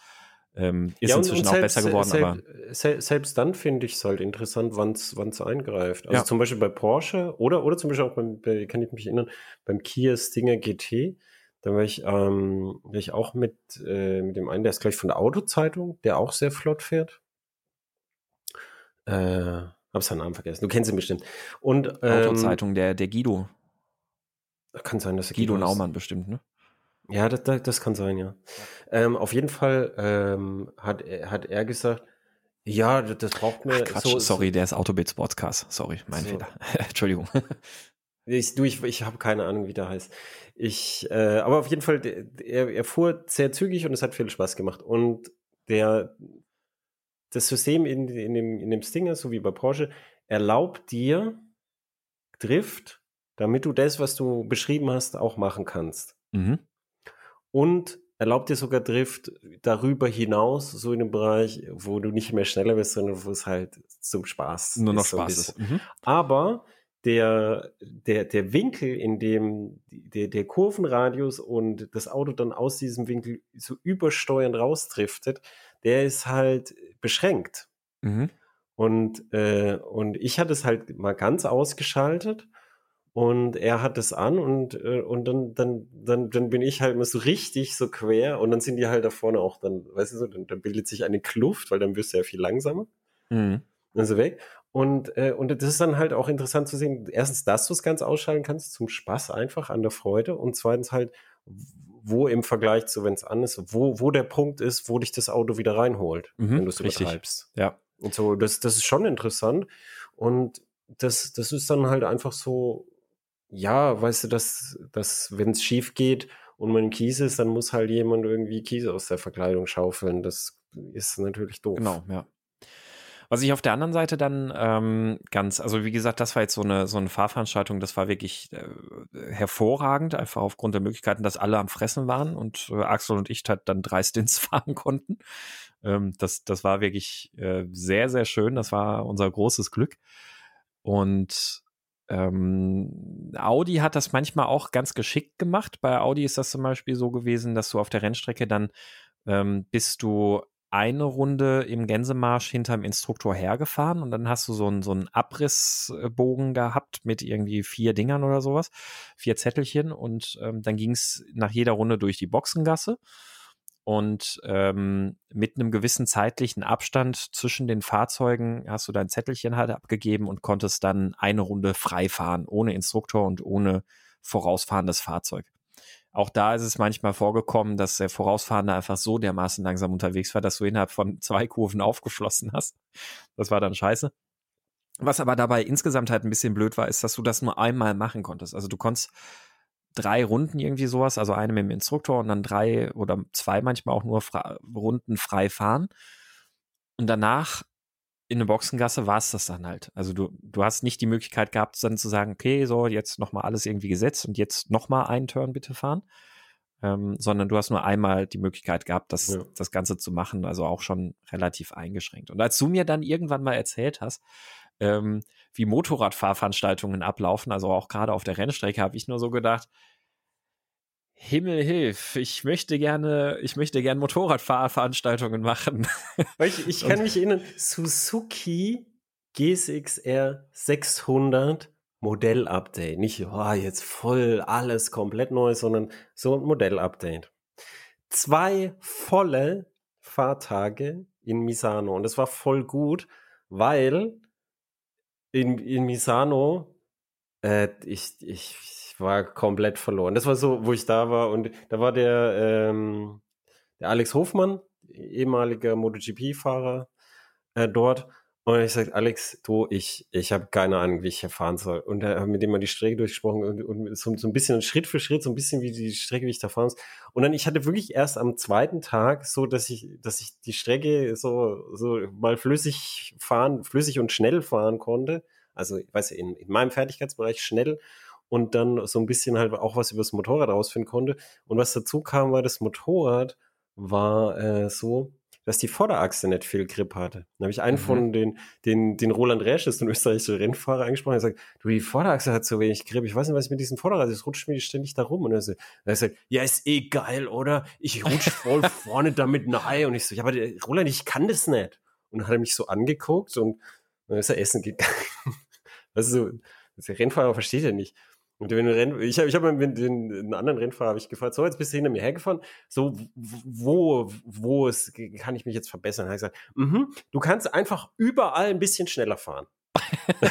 Ähm, ist ja, inzwischen selbst, auch besser geworden, selbst, aber. Selbst, selbst dann finde ich es halt interessant, wann es eingreift. Also ja. zum Beispiel bei Porsche oder, oder zum Beispiel auch beim, bei, kann ich mich erinnern, beim Kia Stinger GT, da war ich, ähm, war ich auch mit, äh, mit dem einen, der ist gleich von der Autozeitung, der auch sehr flott fährt. Äh, hab seinen Namen vergessen. Du kennst ihn bestimmt. Und, ähm, Autozeitung, der, der Guido. Kann sein, dass er Guido Naumann bestimmt, ne? Ja, das, das, das kann sein, ja. ja. Ähm, auf jeden Fall ähm, hat, hat er gesagt, ja, das, das braucht mir. Ach, so, sorry, der ist Autobit Sportscast. Sorry, mein so. Fehler. Entschuldigung. Ich, du, ich, ich habe keine Ahnung, wie der heißt. Ich, äh, aber auf jeden Fall, der, er, er fuhr sehr zügig und es hat viel Spaß gemacht. Und der, das System in, in, dem, in dem Stinger, so wie bei Porsche, erlaubt dir Drift damit du das, was du beschrieben hast, auch machen kannst. Mhm. Und erlaubt dir sogar Drift darüber hinaus, so in einem Bereich, wo du nicht mehr schneller bist, sondern wo es halt zum Spaß Nur noch ist, Spaß ist. Mhm. Aber der, der, der Winkel, in dem der, der Kurvenradius und das Auto dann aus diesem Winkel so übersteuernd rausdriftet, der ist halt beschränkt. Mhm. Und, äh, und ich hatte es halt mal ganz ausgeschaltet und er hat es an und, äh, und dann, dann, dann, dann bin ich halt immer so richtig so quer und dann sind die halt da vorne auch dann, weißt du so, dann, dann bildet sich eine Kluft, weil dann wirst du ja viel langsamer. Mhm. Dann so weg. Und, äh, und das ist dann halt auch interessant zu sehen, erstens, dass du es ganz ausschalten kannst, zum Spaß einfach, an der Freude. Und zweitens halt, wo im Vergleich zu, wenn es an ist, wo, wo der Punkt ist, wo dich das Auto wieder reinholt, mhm, wenn du es übertreibst. Ja. Und so, das, das ist schon interessant. Und das, das ist dann halt einfach so, ja, weißt du, dass, dass wenn es schief geht und man Kies ist, dann muss halt jemand irgendwie Kies aus der Verkleidung schaufeln. Das ist natürlich doof. Genau, ja. Was ich auf der anderen Seite dann ähm, ganz, also wie gesagt, das war jetzt so eine, so eine Fahrveranstaltung, das war wirklich äh, hervorragend, einfach aufgrund der Möglichkeiten, dass alle am Fressen waren und äh, Axel und ich halt dann drei Stints fahren konnten. Ähm, das, das war wirklich äh, sehr, sehr schön. Das war unser großes Glück. Und ähm, Audi hat das manchmal auch ganz geschickt gemacht. Bei Audi ist das zum Beispiel so gewesen, dass du auf der Rennstrecke dann ähm, bist du eine Runde im Gänsemarsch hinterm Instruktor hergefahren und dann hast du so einen, so einen Abrissbogen gehabt mit irgendwie vier Dingern oder sowas, vier Zettelchen und ähm, dann ging es nach jeder Runde durch die Boxengasse und ähm, mit einem gewissen zeitlichen Abstand zwischen den Fahrzeugen hast du dein Zettelchen halt abgegeben und konntest dann eine Runde frei fahren, ohne Instruktor und ohne vorausfahrendes Fahrzeug. Auch da ist es manchmal vorgekommen, dass der Vorausfahrende einfach so dermaßen langsam unterwegs war, dass du innerhalb von zwei Kurven aufgeschlossen hast. Das war dann scheiße. Was aber dabei insgesamt halt ein bisschen blöd war, ist, dass du das nur einmal machen konntest. Also du konntest drei Runden irgendwie sowas, also eine mit dem Instruktor und dann drei oder zwei manchmal auch nur Fra Runden frei fahren. Und danach in der Boxengasse war es das dann halt. Also du, du hast nicht die Möglichkeit gehabt, dann zu sagen, okay, so jetzt nochmal alles irgendwie gesetzt und jetzt nochmal einen Turn bitte fahren. Ähm, sondern du hast nur einmal die Möglichkeit gehabt, das, ja. das Ganze zu machen, also auch schon relativ eingeschränkt. Und als du mir dann irgendwann mal erzählt hast, ähm, wie Motorradfahrveranstaltungen ablaufen, also auch gerade auf der Rennstrecke, habe ich nur so gedacht, Himmel hilf, ich möchte gerne, ich möchte gerne Motorradfahrveranstaltungen machen. Ich, ich kann mich erinnern, Suzuki GSX-R 600 Modell-Update. Nicht, oh, jetzt voll alles komplett neu, sondern so ein Modell-Update. Zwei volle Fahrtage in Misano und das war voll gut, weil in, in Misano, äh, ich, ich, war komplett verloren. Das war so, wo ich da war und da war der, ähm, der Alex Hofmann, ehemaliger MotoGP-Fahrer äh, dort und ich sage, Alex, du, ich, ich habe keine Ahnung, wie ich hier fahren soll. Und er hat mit dem mal die Strecke durchgesprochen und, und so, so, ein bisschen Schritt für Schritt, so ein bisschen wie die Strecke, wie ich da fahren muss. Und dann, ich hatte wirklich erst am zweiten Tag so, dass ich, dass ich die Strecke so, so mal flüssig fahren, flüssig und schnell fahren konnte. Also, ich weiß in, in meinem Fertigkeitsbereich schnell und dann so ein bisschen halt auch was über das Motorrad rausfinden konnte. Und was dazu kam, war das Motorrad war äh, so, dass die Vorderachse nicht viel Grip hatte. Dann habe ich einen mhm. von den, den, den Roland Resch, ist ein österreichischer Rennfahrer, angesprochen und gesagt, du, die Vorderachse hat so wenig Grip. Ich weiß nicht, was ich mit diesem Vorderrad, es rutscht mir ständig da rum. Und er sagt, sagt, ja, ist eh geil, oder? Ich rutsch voll vorne damit nahe. Und ich so, ja, aber der, Roland, ich kann das nicht. Und dann hat er mich so angeguckt und dann ist er essen gegangen. Also, der Rennfahrer versteht ja nicht. Und wenn du Renn, ich habe ich hab den, den anderen Rennfahrer habe ich gefragt, so jetzt bist du hinter mir hergefahren, so wo wo es kann ich mich jetzt verbessern? Habe ich gesagt, mm du kannst einfach überall ein bisschen schneller fahren.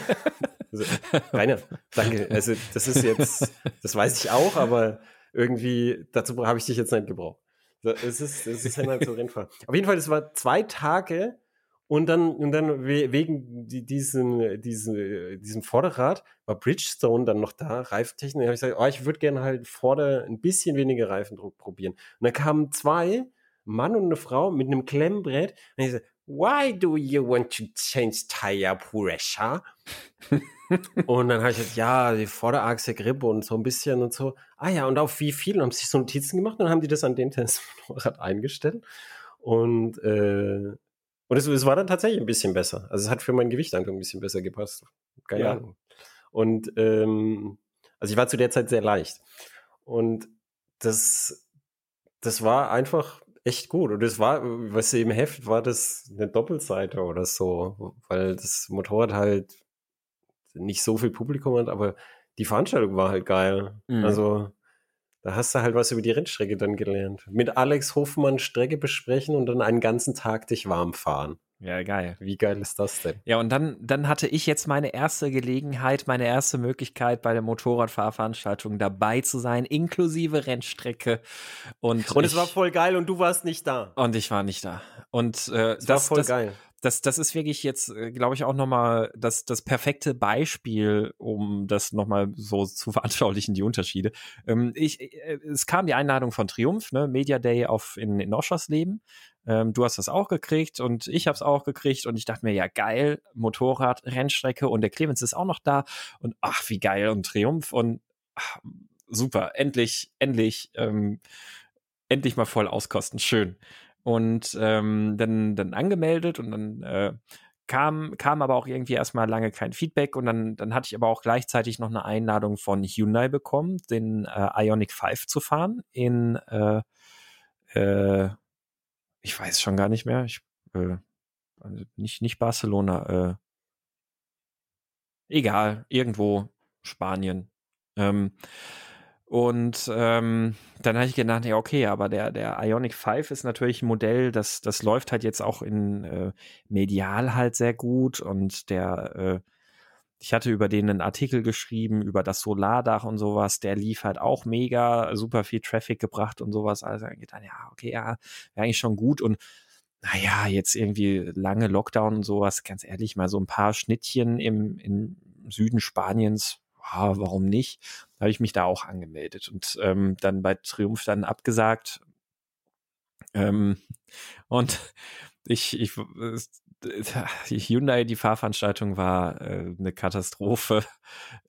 also, Rainer, danke. Also das ist jetzt, das weiß ich auch, aber irgendwie dazu habe ich dich jetzt nicht gebraucht. Es ist, es ist halt so Rennfahren. Auf jeden Fall, das war zwei Tage und dann, und dann wegen diesen, diesen, diesem Vorderrad war Bridgestone dann noch da, Reiftechnik. Da habe ich gesagt, oh, ich würde gerne halt vorder ein bisschen weniger Reifendruck probieren. Und dann kamen zwei, Mann und eine Frau mit einem Klemmbrett. Und ich gesagt, why do you want to change tire pressure? und dann habe ich gesagt, ja, die Vorderachse, Grip und so ein bisschen und so. Ah ja, und auf wie viel? Und haben sich so Notizen gemacht und dann haben die das an den Testmotorrad eingestellt. Und äh, und es, es, war dann tatsächlich ein bisschen besser. Also es hat für mein Gewicht einfach ein bisschen besser gepasst. Keine ja. Ahnung. Und ähm, also ich war zu der Zeit sehr leicht. Und das, das war einfach echt gut. Und es war, was im Heft war das eine Doppelseite oder so, weil das Motorrad halt nicht so viel Publikum hat, aber die Veranstaltung war halt geil. Mhm. Also da hast du halt was über die Rennstrecke dann gelernt. Mit Alex Hofmann Strecke besprechen und dann einen ganzen Tag dich warm fahren. Ja, geil. Wie geil ist das denn? Ja, und dann, dann hatte ich jetzt meine erste Gelegenheit, meine erste Möglichkeit bei der Motorradfahrveranstaltung dabei zu sein, inklusive Rennstrecke. Und, und es war voll geil und du warst nicht da. Und ich war nicht da. Und äh, das, das war voll das, geil das, das ist wirklich jetzt, äh, glaube ich, auch nochmal das, das perfekte Beispiel, um das nochmal so zu veranschaulichen, die Unterschiede. Ähm, ich, äh, es kam die Einladung von Triumph, ne, Media Day auf, in, in Oschersleben. Ähm, du hast das auch gekriegt und ich habe es auch gekriegt und ich dachte mir, ja geil, Motorrad, Rennstrecke und der Clemens ist auch noch da und ach, wie geil und Triumph und ach, super, endlich, endlich, ähm, endlich mal voll auskosten, schön. Und ähm, dann, dann angemeldet und dann äh, kam, kam aber auch irgendwie erstmal lange kein Feedback und dann, dann hatte ich aber auch gleichzeitig noch eine Einladung von Hyundai bekommen, den äh, Ionic 5 zu fahren in äh, äh, ich weiß schon gar nicht mehr. Ich, äh, also nicht, nicht Barcelona, äh, egal, irgendwo Spanien. Ähm, und ähm, dann habe ich gedacht, ja, okay, aber der, der Ionic 5 ist natürlich ein Modell, das, das läuft halt jetzt auch in äh, medial halt sehr gut. Und der, äh, ich hatte über den einen Artikel geschrieben, über das Solardach und sowas, der lief halt auch mega, super viel Traffic gebracht und sowas. Also dann dann, ja, okay, ja, wäre eigentlich schon gut. Und naja, jetzt irgendwie lange Lockdown und sowas, ganz ehrlich, mal so ein paar Schnittchen im, im Süden Spaniens, ah, warum nicht? Habe ich mich da auch angemeldet und ähm, dann bei Triumph dann abgesagt. Ähm, und ich, ich, die Hyundai, die Fahrveranstaltung war äh, eine Katastrophe.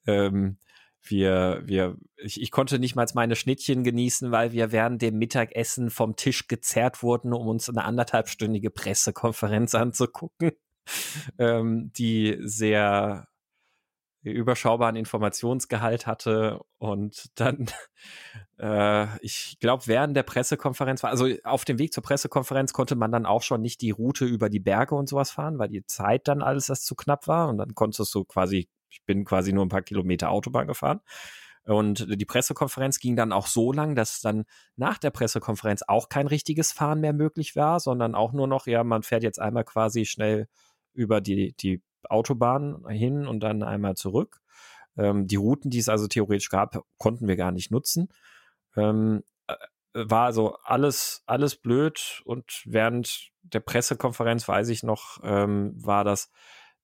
Ähm, wir, wir, ich, ich konnte nicht mal meine Schnittchen genießen, weil wir während dem Mittagessen vom Tisch gezerrt wurden, um uns eine anderthalbstündige Pressekonferenz anzugucken, ähm, die sehr überschaubaren Informationsgehalt hatte und dann, äh, ich glaube, während der Pressekonferenz war, also auf dem Weg zur Pressekonferenz konnte man dann auch schon nicht die Route über die Berge und sowas fahren, weil die Zeit dann alles das zu knapp war und dann konntest du quasi, ich bin quasi nur ein paar Kilometer Autobahn gefahren. Und die Pressekonferenz ging dann auch so lang, dass dann nach der Pressekonferenz auch kein richtiges Fahren mehr möglich war, sondern auch nur noch, ja, man fährt jetzt einmal quasi schnell über die, die Autobahn hin und dann einmal zurück. Ähm, die Routen, die es also theoretisch gab, konnten wir gar nicht nutzen. Ähm, äh, war also alles, alles blöd und während der Pressekonferenz, weiß ich noch, ähm, war das,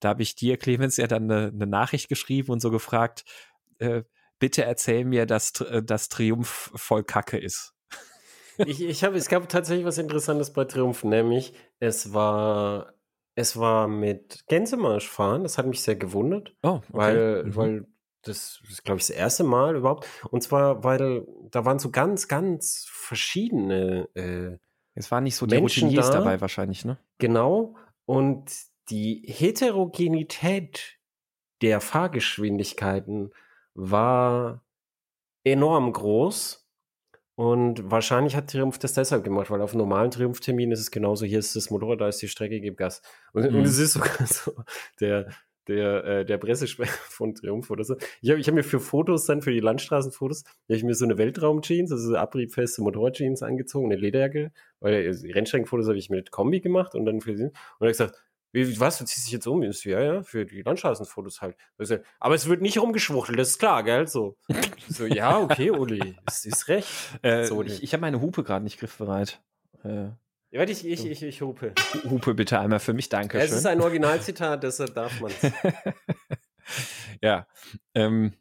da habe ich dir, Clemens, ja dann eine, eine, Nachricht geschrieben und so gefragt, äh, bitte erzähl mir, dass äh, das Triumph voll Kacke ist. Ich, ich habe, es gab tatsächlich was Interessantes bei Triumph, nämlich es war es war mit Gänsemarsch fahren, das hat mich sehr gewundert, Oh, okay. weil, Mhm. weil das ist, glaube ich, das erste Mal überhaupt. Und zwar, weil da waren so ganz, ganz verschiedene äh, Es waren nicht so die Menschen Routiniers da. dabei wahrscheinlich, ne? Genau. Und die Heterogenität der Fahrgeschwindigkeiten war enorm groß. Und wahrscheinlich hat Triumph das deshalb gemacht, weil auf normalen Triumph-Terminen ist es genauso, hier ist das Motorrad, da ist die Strecke, gib Gas. Und, und Mhm. es ist sogar so, der, der, äh, der Pressesprecher von Triumph oder so. Ich habe ich hab mir für Fotos dann, für die Landstraßenfotos, hab ich mir so eine Weltraum-Jeans, also so abriebfeste Motorrad-Jeans angezogen, eine Lederjacke, weil die Rennstreckenfotos habe ich mit Kombi gemacht und dann für sie, und er hat gesagt, wie, was, du ziehst dich jetzt um? So, ja, ja, für die Landstraßenfotos halt. Ich so, aber es wird nicht rumgeschwuchtelt, das ist klar, gell? So, so ja, okay, Uli, es ist recht. Äh, So, ich ich habe meine Hupe gerade nicht griffbereit. Äh, Ja, warte, ich, ich, ich, ich hupe. Hupe bitte einmal für mich, danke Es schön. ist ein Originalzitat, deshalb darf man es. ja. Ähm,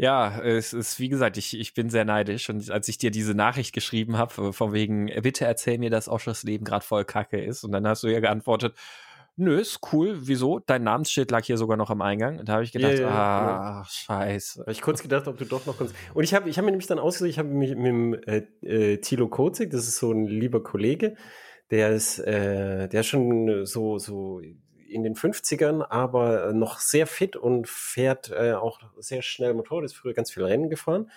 ja, es ist, wie gesagt, ich, ich bin sehr neidisch. Und als ich dir diese Nachricht geschrieben habe, von wegen, äh, bitte erzähl mir, dass auch das Leben gerade voll Kacke ist. Und dann hast du ja geantwortet, nö, ist cool, wieso? Dein Namensschild lag hier sogar noch am Eingang. Und da habe ich gedacht, Ja, ja, ah, scheiße. Habe ich kurz gedacht, ob du doch noch kannst. Und ich habe ich hab mir nämlich dann ausgesucht, ich habe mich mit dem äh, äh, Thilo Kozig, das ist so ein lieber Kollege, der ist, äh, der ist schon so, so in den 50ern, aber noch sehr fit und fährt äh, auch sehr schnell Motorrad, ist früher ganz viel Rennen gefahren.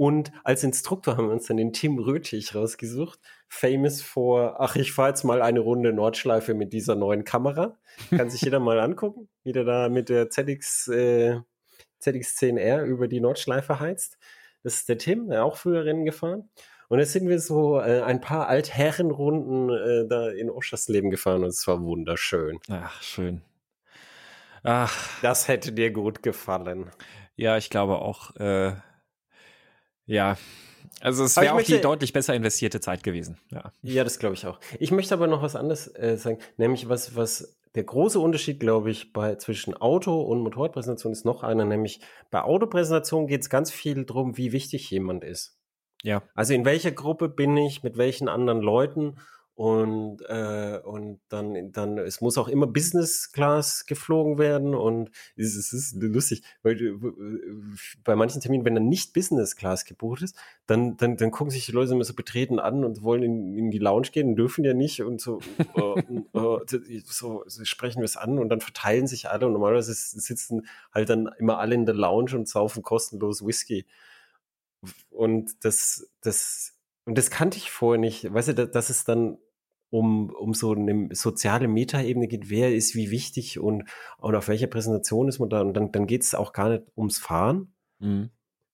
Und als Instruktor haben wir uns dann den Tim Röthig rausgesucht, famous vor, ach, ich fahre jetzt mal eine Runde Nordschleife mit dieser neuen Kamera. Kann sich jeder mal angucken, wie der da mit der ZX, äh, ZX10R über die Nordschleife heizt. Das ist der Tim, der auch früher Rennen gefahren. Und jetzt sind wir so äh, ein paar Altherrenrunden äh, da in Oschersleben gefahren und es war wunderschön. Ach, schön. Ach, Das hätte dir gut gefallen. ja, ich glaube auch, äh, ja. Also es wäre auch die möchte- deutlich besser investierte Zeit gewesen. Ja. Ja, das glaube ich auch. Ich möchte aber noch was anderes äh, sagen, nämlich was, was der große Unterschied, glaube ich, bei zwischen Auto- und Motorradpräsentation ist noch einer, nämlich bei Autopräsentation geht es ganz viel darum, wie wichtig jemand ist. Ja. Also in welcher Gruppe bin ich, mit welchen anderen Leuten und, äh, und dann, dann, es muss auch immer Business Class geflogen werden und es, es ist lustig, weil äh, bei manchen Terminen, wenn dann nicht Business Class gebucht ist, dann, dann, dann gucken sich die Leute immer so betreten an und wollen in, in die Lounge gehen, dürfen ja nicht und so, äh, äh, so, so sprechen wir es an und dann verteilen sich alle und normalerweise sitzen halt dann immer alle in der Lounge und saufen kostenlos Whisky. Und das, das, und das kannte ich vorher nicht. Weißt du, dass es dann um, um so eine soziale Metaebene geht, wer ist wie wichtig und, und auf welcher Präsentation ist man da. Und dann, dann geht es auch gar nicht ums Fahren, mhm.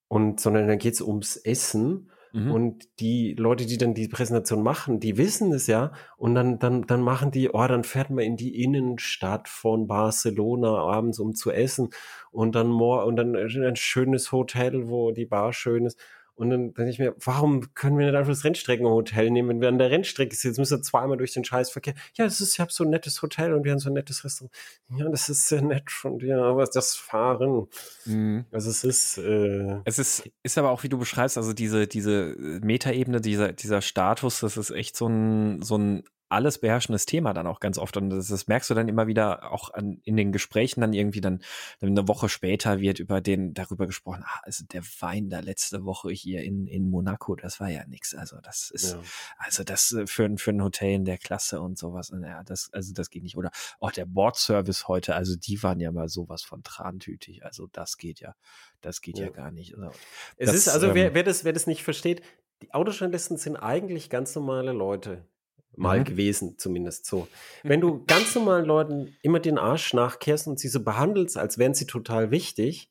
und, sondern dann geht es ums Essen. Mhm. Und die Leute, die dann die Präsentation machen, die wissen es ja. Und dann, dann, dann machen die, oh, dann fährt man in die Innenstadt von Barcelona abends, um zu essen. Und dann, more, und dann ein schönes Hotel, wo die Bar schön ist. Und dann denke ich mir, warum können wir nicht einfach das Rennstreckenhotel nehmen, wenn wir an der Rennstrecke sind? Jetzt müssen wir zweimal durch den Scheißverkehr. Ja, das ist, ich habe so ein nettes Hotel und wir haben so ein nettes Restaurant. Ja, das ist sehr nett von dir, aber das Fahren. Mhm. Also es ist. Äh, es ist, ist aber auch, wie du beschreibst, also diese, diese Metaebene, dieser, dieser Status, das ist echt so ein, so ein alles beherrschendes Thema dann auch ganz oft. Und das, das merkst du dann immer wieder auch an, in den Gesprächen dann irgendwie dann, dann, eine Woche später wird über den, darüber gesprochen, ah, also der Wein da letzte Woche hier in, in Monaco, das war ja nichts. Also das ist, ja. also das äh, für, für ein Hotel in der Klasse und sowas, ja, das, also das geht nicht. Oder auch der Bordservice heute, also die waren ja mal sowas von trantütig. Also das geht ja, das geht ja, ja gar nicht. Also, es das, ist, also ähm, wer, wer, das, wer das nicht versteht, die Autojournalisten sind eigentlich ganz normale Leute mal mhm. gewesen, zumindest so. Wenn du ganz normalen Leuten immer den Arsch nachkehrst und sie so behandelst, als wären sie total wichtig,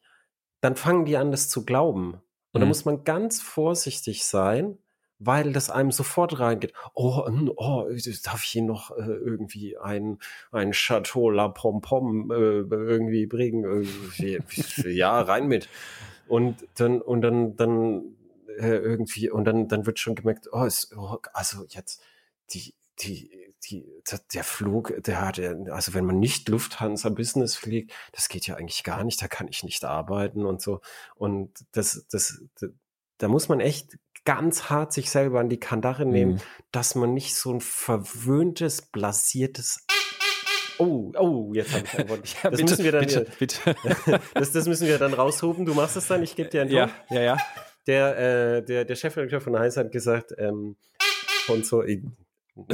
dann fangen die an, das zu glauben. Und mhm. da muss man ganz vorsichtig sein, weil das einem sofort reingeht. Oh, hm, oh darf ich Ihnen noch äh, irgendwie ein, ein Chateau La Pom Pom äh, irgendwie bringen? Ja, rein mit. Und dann, und dann, dann äh, irgendwie, und dann, dann wird schon gemerkt, oh, ist, oh also jetzt, die, die, die, der Flug, der hat, also wenn man nicht Lufthansa Business fliegt, das geht ja eigentlich gar nicht, da kann ich nicht arbeiten und so. Und das, das, das da muss man echt ganz hart sich selber an die Kandare nehmen, mhm. dass man nicht so ein verwöhntes, blasiertes Oh, oh, jetzt habe ich ein Wort. Ja, das bitte, müssen wir dann, bitte, bitte. das, das müssen wir dann raushoben. Du machst es dann, ich gebe dir einen Ton. Ja, ja, ja. Der, äh, der, der Chefredakteur von Heinz hat gesagt, ähm, und so,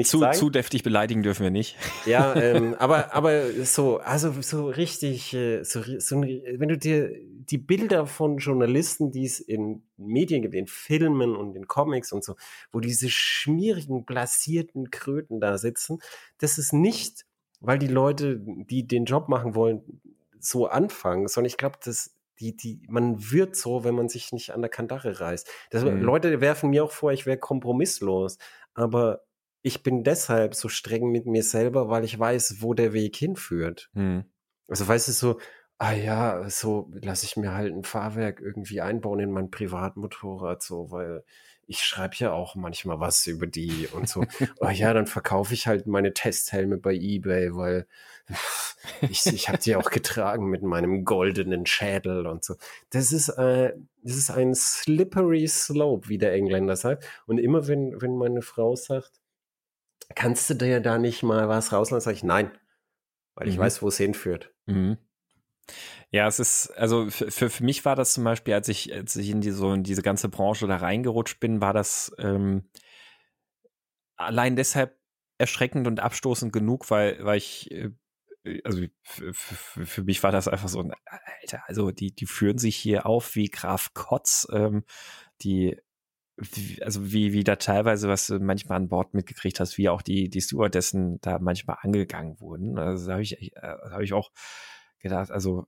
zu, sagen. zu deftig beleidigen dürfen wir nicht. Ja, ähm, aber, aber so, also so richtig, äh, so, so, wenn du dir die Bilder von Journalisten, die es in Medien gibt, in Filmen und in Comics und so, wo diese schmierigen, blasierten Kröten da sitzen, das ist nicht, weil die Leute, die den Job machen wollen, so anfangen, sondern ich glaube, dass die, die, man wird so, wenn man sich nicht an der Kandare reißt. Das, mhm. Leute werfen mir auch vor, ich wäre kompromisslos. Aber ich bin deshalb so streng mit mir selber, weil ich weiß, wo der Weg hinführt. Hm. Also weißt du so, ah ja, so lasse ich mir halt ein Fahrwerk irgendwie einbauen in mein Privatmotorrad, so, weil ich schreibe ja auch manchmal was über die und so. oh ja, dann verkaufe ich halt meine Testhelme bei eBay, weil ich, ich habe die auch getragen mit meinem goldenen Schädel und so. Das ist, äh, das ist ein slippery slope, wie der Engländer sagt. Und immer wenn, wenn meine Frau sagt, kannst du dir da nicht mal was rauslassen? Sag ich, nein, weil ich mhm. weiß, wo es hinführt. Mhm. Ja, es ist, also für, für, für, mich war das zum Beispiel, als ich, als ich in, die, so in diese ganze Branche da reingerutscht bin, war das ähm, allein deshalb erschreckend und abstoßend genug, weil, weil ich, äh, also für, für, mich war das einfach so ein, Alter, also die, die führen sich hier auf wie Graf Kotz, ähm, die also wie, wie da teilweise, was du manchmal an Bord mitgekriegt hast, wie auch die, die Stewardessen da manchmal angegangen wurden. Also da habe ich, äh, hab ich auch gedacht, also,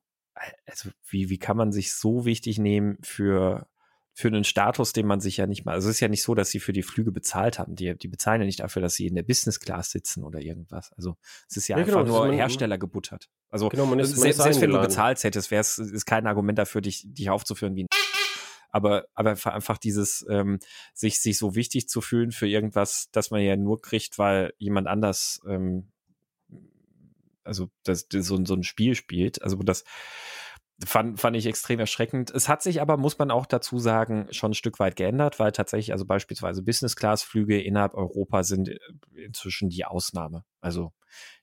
also wie, wie kann man sich so wichtig nehmen für, für einen Status, den man sich ja nicht mal, also es ist ja nicht so, dass sie für die Flüge bezahlt haben. Die, die bezahlen ja nicht dafür, dass sie in der Business Class sitzen oder irgendwas. Also es ist ja, ja einfach genau, nur man, Hersteller gebuttert. Also genau, man ist, man selbst, selbst wenn du bezahlt hättest, wäre es ist kein Argument dafür, dich, dich aufzuführen wie ein aber, aber einfach dieses, ähm, sich, sich so wichtig zu fühlen für irgendwas, das man ja nur kriegt, weil jemand anders, ähm, also das, das so, so ein Spiel spielt. Also das, fand, fand ich extrem erschreckend. Es hat sich aber, muss man auch dazu sagen, schon ein Stück weit geändert, weil tatsächlich, also beispielsweise Business-Class-Flüge innerhalb Europa sind äh, inzwischen die Ausnahme. Also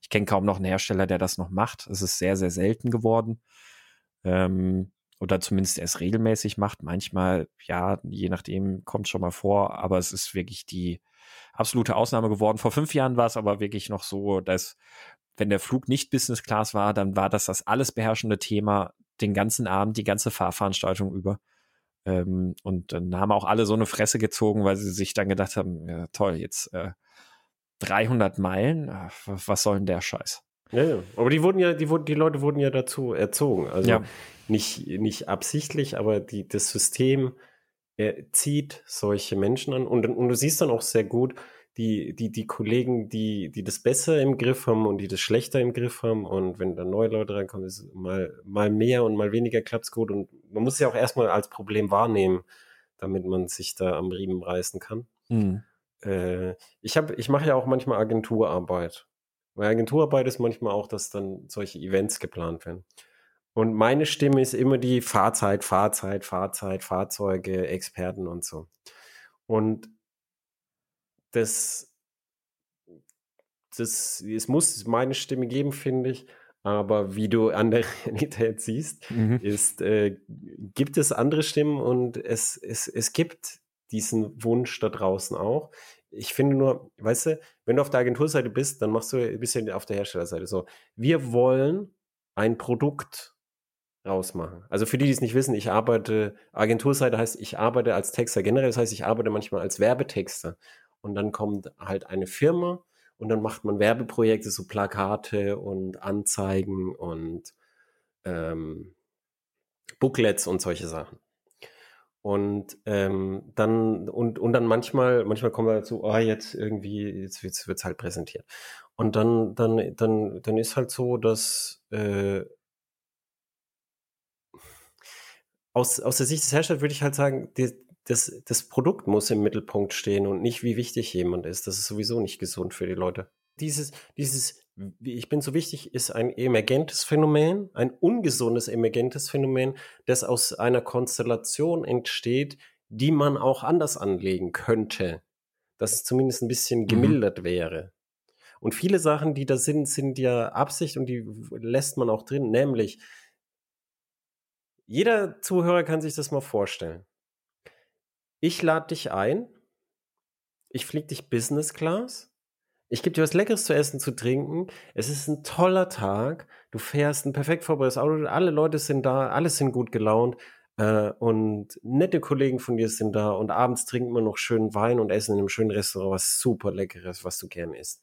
ich kenne kaum noch einen Hersteller, der das noch macht. Es ist sehr, sehr selten geworden. Ähm, oder zumindest erst regelmäßig macht. Manchmal, ja, je nachdem, kommt schon mal vor, aber es ist wirklich die absolute Ausnahme geworden. Vor fünf Jahren war es aber wirklich noch so, dass wenn der Flug nicht Business Class war, dann war das das alles beherrschende Thema den ganzen Abend, die ganze Fahrveranstaltung über. Ähm, und dann haben auch alle so eine Fresse gezogen, weil sie sich dann gedacht haben, ja, toll, jetzt äh, 300 Meilen, äh, was soll denn der Scheiß? Ja, ja. Aber die wurden ja, die, wurden, die Leute wurden ja dazu erzogen. Also ja. nicht, nicht absichtlich, aber die, das System zieht solche Menschen an. Und, und du siehst dann auch sehr gut, die, die, die Kollegen, die, die das besser im Griff haben und die das schlechter im Griff haben. Und wenn da neue Leute reinkommen, ist mal, mal mehr und mal weniger klappt's gut. Und man muss es ja auch erstmal als Problem wahrnehmen, damit man sich da am Riemen reißen kann. Mhm. Äh, ich habe, ich mache ja auch manchmal Agenturarbeit. Weil Agenturarbeit ist manchmal auch, dass dann solche Events geplant werden. Und meine Stimme ist immer die Fahrzeit, Fahrzeit, Fahrzeit, Fahrzeuge, Experten und so. Und das, das, es muss meine Stimme geben, finde ich. Aber wie du an der Realität siehst, mhm. ist, äh, gibt es andere Stimmen und es, es, es gibt diesen Wunsch da draußen auch. Ich finde nur, weißt du, wenn du auf der Agenturseite bist, dann machst du ein bisschen auf der Herstellerseite so. Wir wollen ein Produkt rausmachen. Also für die, die es nicht wissen, ich arbeite, Agenturseite heißt, ich arbeite als Texter generell, das heißt, ich arbeite manchmal als Werbetexter. Und dann kommt halt eine Firma und dann macht man Werbeprojekte, so Plakate und Anzeigen und ähm, Booklets und solche Sachen. Und ähm, dann und, und dann manchmal manchmal kommen wir dazu, oh jetzt irgendwie jetzt wird's, wird's halt präsentiert. Und dann dann dann dann ist halt so, dass äh, aus aus der Sicht des Herstellers würde ich halt sagen, die, das, das Produkt muss im Mittelpunkt stehen und nicht, wie wichtig jemand ist. Das ist sowieso nicht gesund für die Leute. Dieses, dieses, ich bin so wichtig, ist ein emergentes Phänomen, ein ungesundes emergentes Phänomen, das aus einer Konstellation entsteht, die man auch anders anlegen könnte. Dass es zumindest ein bisschen mhm. gemildert mhm. wäre. Und viele Sachen, die da sind, sind ja Absicht und die lässt man auch drin, nämlich jeder Zuhörer kann sich das mal vorstellen. Ich lade dich ein. Ich fliege dich Business Class. Ich gebe dir was Leckeres zu essen, zu trinken. Es ist ein toller Tag. Du fährst ein perfekt vorbereitetes Auto. Alle Leute sind da. Alle sind gut gelaunt. Äh, und nette Kollegen von dir sind da. Und abends trinken wir noch schönen Wein und essen in einem schönen Restaurant was super Leckeres, was du gern isst.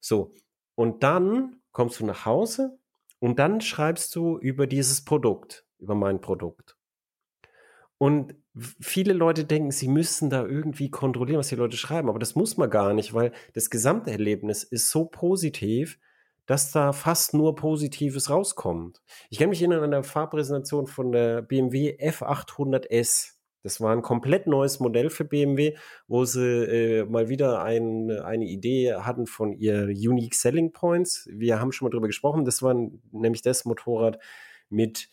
So. Und dann kommst du nach Hause und dann schreibst du über dieses Produkt, über mein Produkt. Und viele Leute denken, sie müssen da irgendwie kontrollieren, was die Leute schreiben, aber das muss man gar nicht, weil das gesamte Erlebnis ist so positiv, dass da fast nur Positives rauskommt. Ich kann mich erinnern an der Fahrpräsentation von der BMW F800S. Das war ein komplett neues Modell für BMW, wo sie äh, mal wieder ein, eine Idee hatten von ihr Unique Selling Points. Wir haben schon mal drüber gesprochen. Das war nämlich das Motorrad mit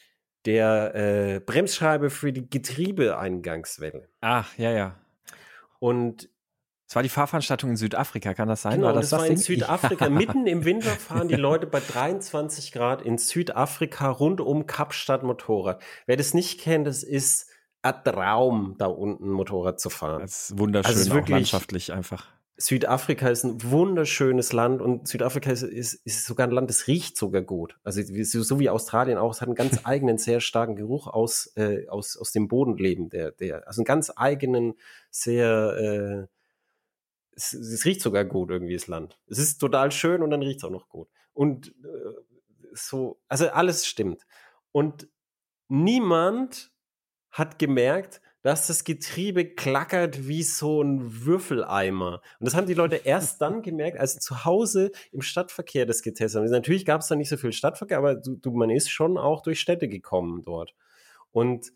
der äh, Bremsscheibe für die Getriebeeingangswelle. Ach, ja, ja. Und es war die Fahrveranstaltung in Südafrika, kann das sein? Genau, war das, das war in Südafrika. Mitten im Winter fahren die Leute bei 23 Grad in Südafrika rund um Kapstadt Motorrad. Wer das nicht kennt, das ist ein Traum, da unten Motorrad zu fahren. Das ist wunderschön, also ist wirklich, landschaftlich einfach. Südafrika ist ein wunderschönes Land und Südafrika ist, ist, ist sogar ein Land, das riecht sogar gut. Also so wie Australien auch, es hat einen ganz eigenen, sehr starken Geruch aus, äh, aus, aus dem Bodenleben. Der, der, also einen ganz eigenen, sehr, äh, es, es riecht sogar gut irgendwie das Land. Es ist total schön und dann riecht es auch noch gut. Und äh, so, also alles stimmt. Und niemand hat gemerkt, dass das Getriebe klackert wie so ein Würfeleimer. Und das haben die Leute erst dann gemerkt, als sie zu Hause im Stadtverkehr das getestet haben. Natürlich gab es da nicht so viel Stadtverkehr, aber du, du, man ist schon auch durch Städte gekommen dort. Und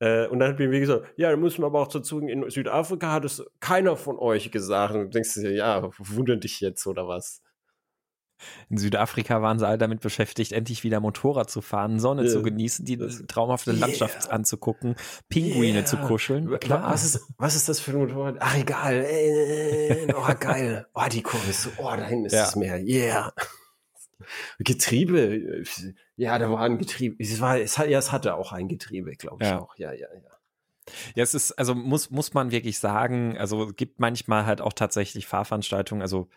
äh, und dann hat BMW gesagt, ja, da müssen wir aber auch dazu, in Südafrika hat es keiner von euch gesagt. Und du denkst dir, ja, wundert dich jetzt oder was? In Südafrika waren sie alle damit beschäftigt, endlich wieder Motorrad zu fahren, Sonne Ja, zu genießen, die traumhafte Yeah. Landschaft anzugucken, Pinguine zu Yeah. kuscheln. Wa- Klar. Was ist, was ist das für ein Motorrad? Ach, egal. Äh, Oh, geil. Oh, die Kurve ist so, oh, da hinten ist Ja. das Meer. Yeah. Getriebe. Ja, da war ein Getriebe. Es, war, es, hat, ja, es hatte auch ein Getriebe, glaube ich Ja. auch. Ja, ja, ja. Ja, es ist, also muss, muss man wirklich sagen, also es gibt manchmal halt auch tatsächlich Fahrveranstaltungen, also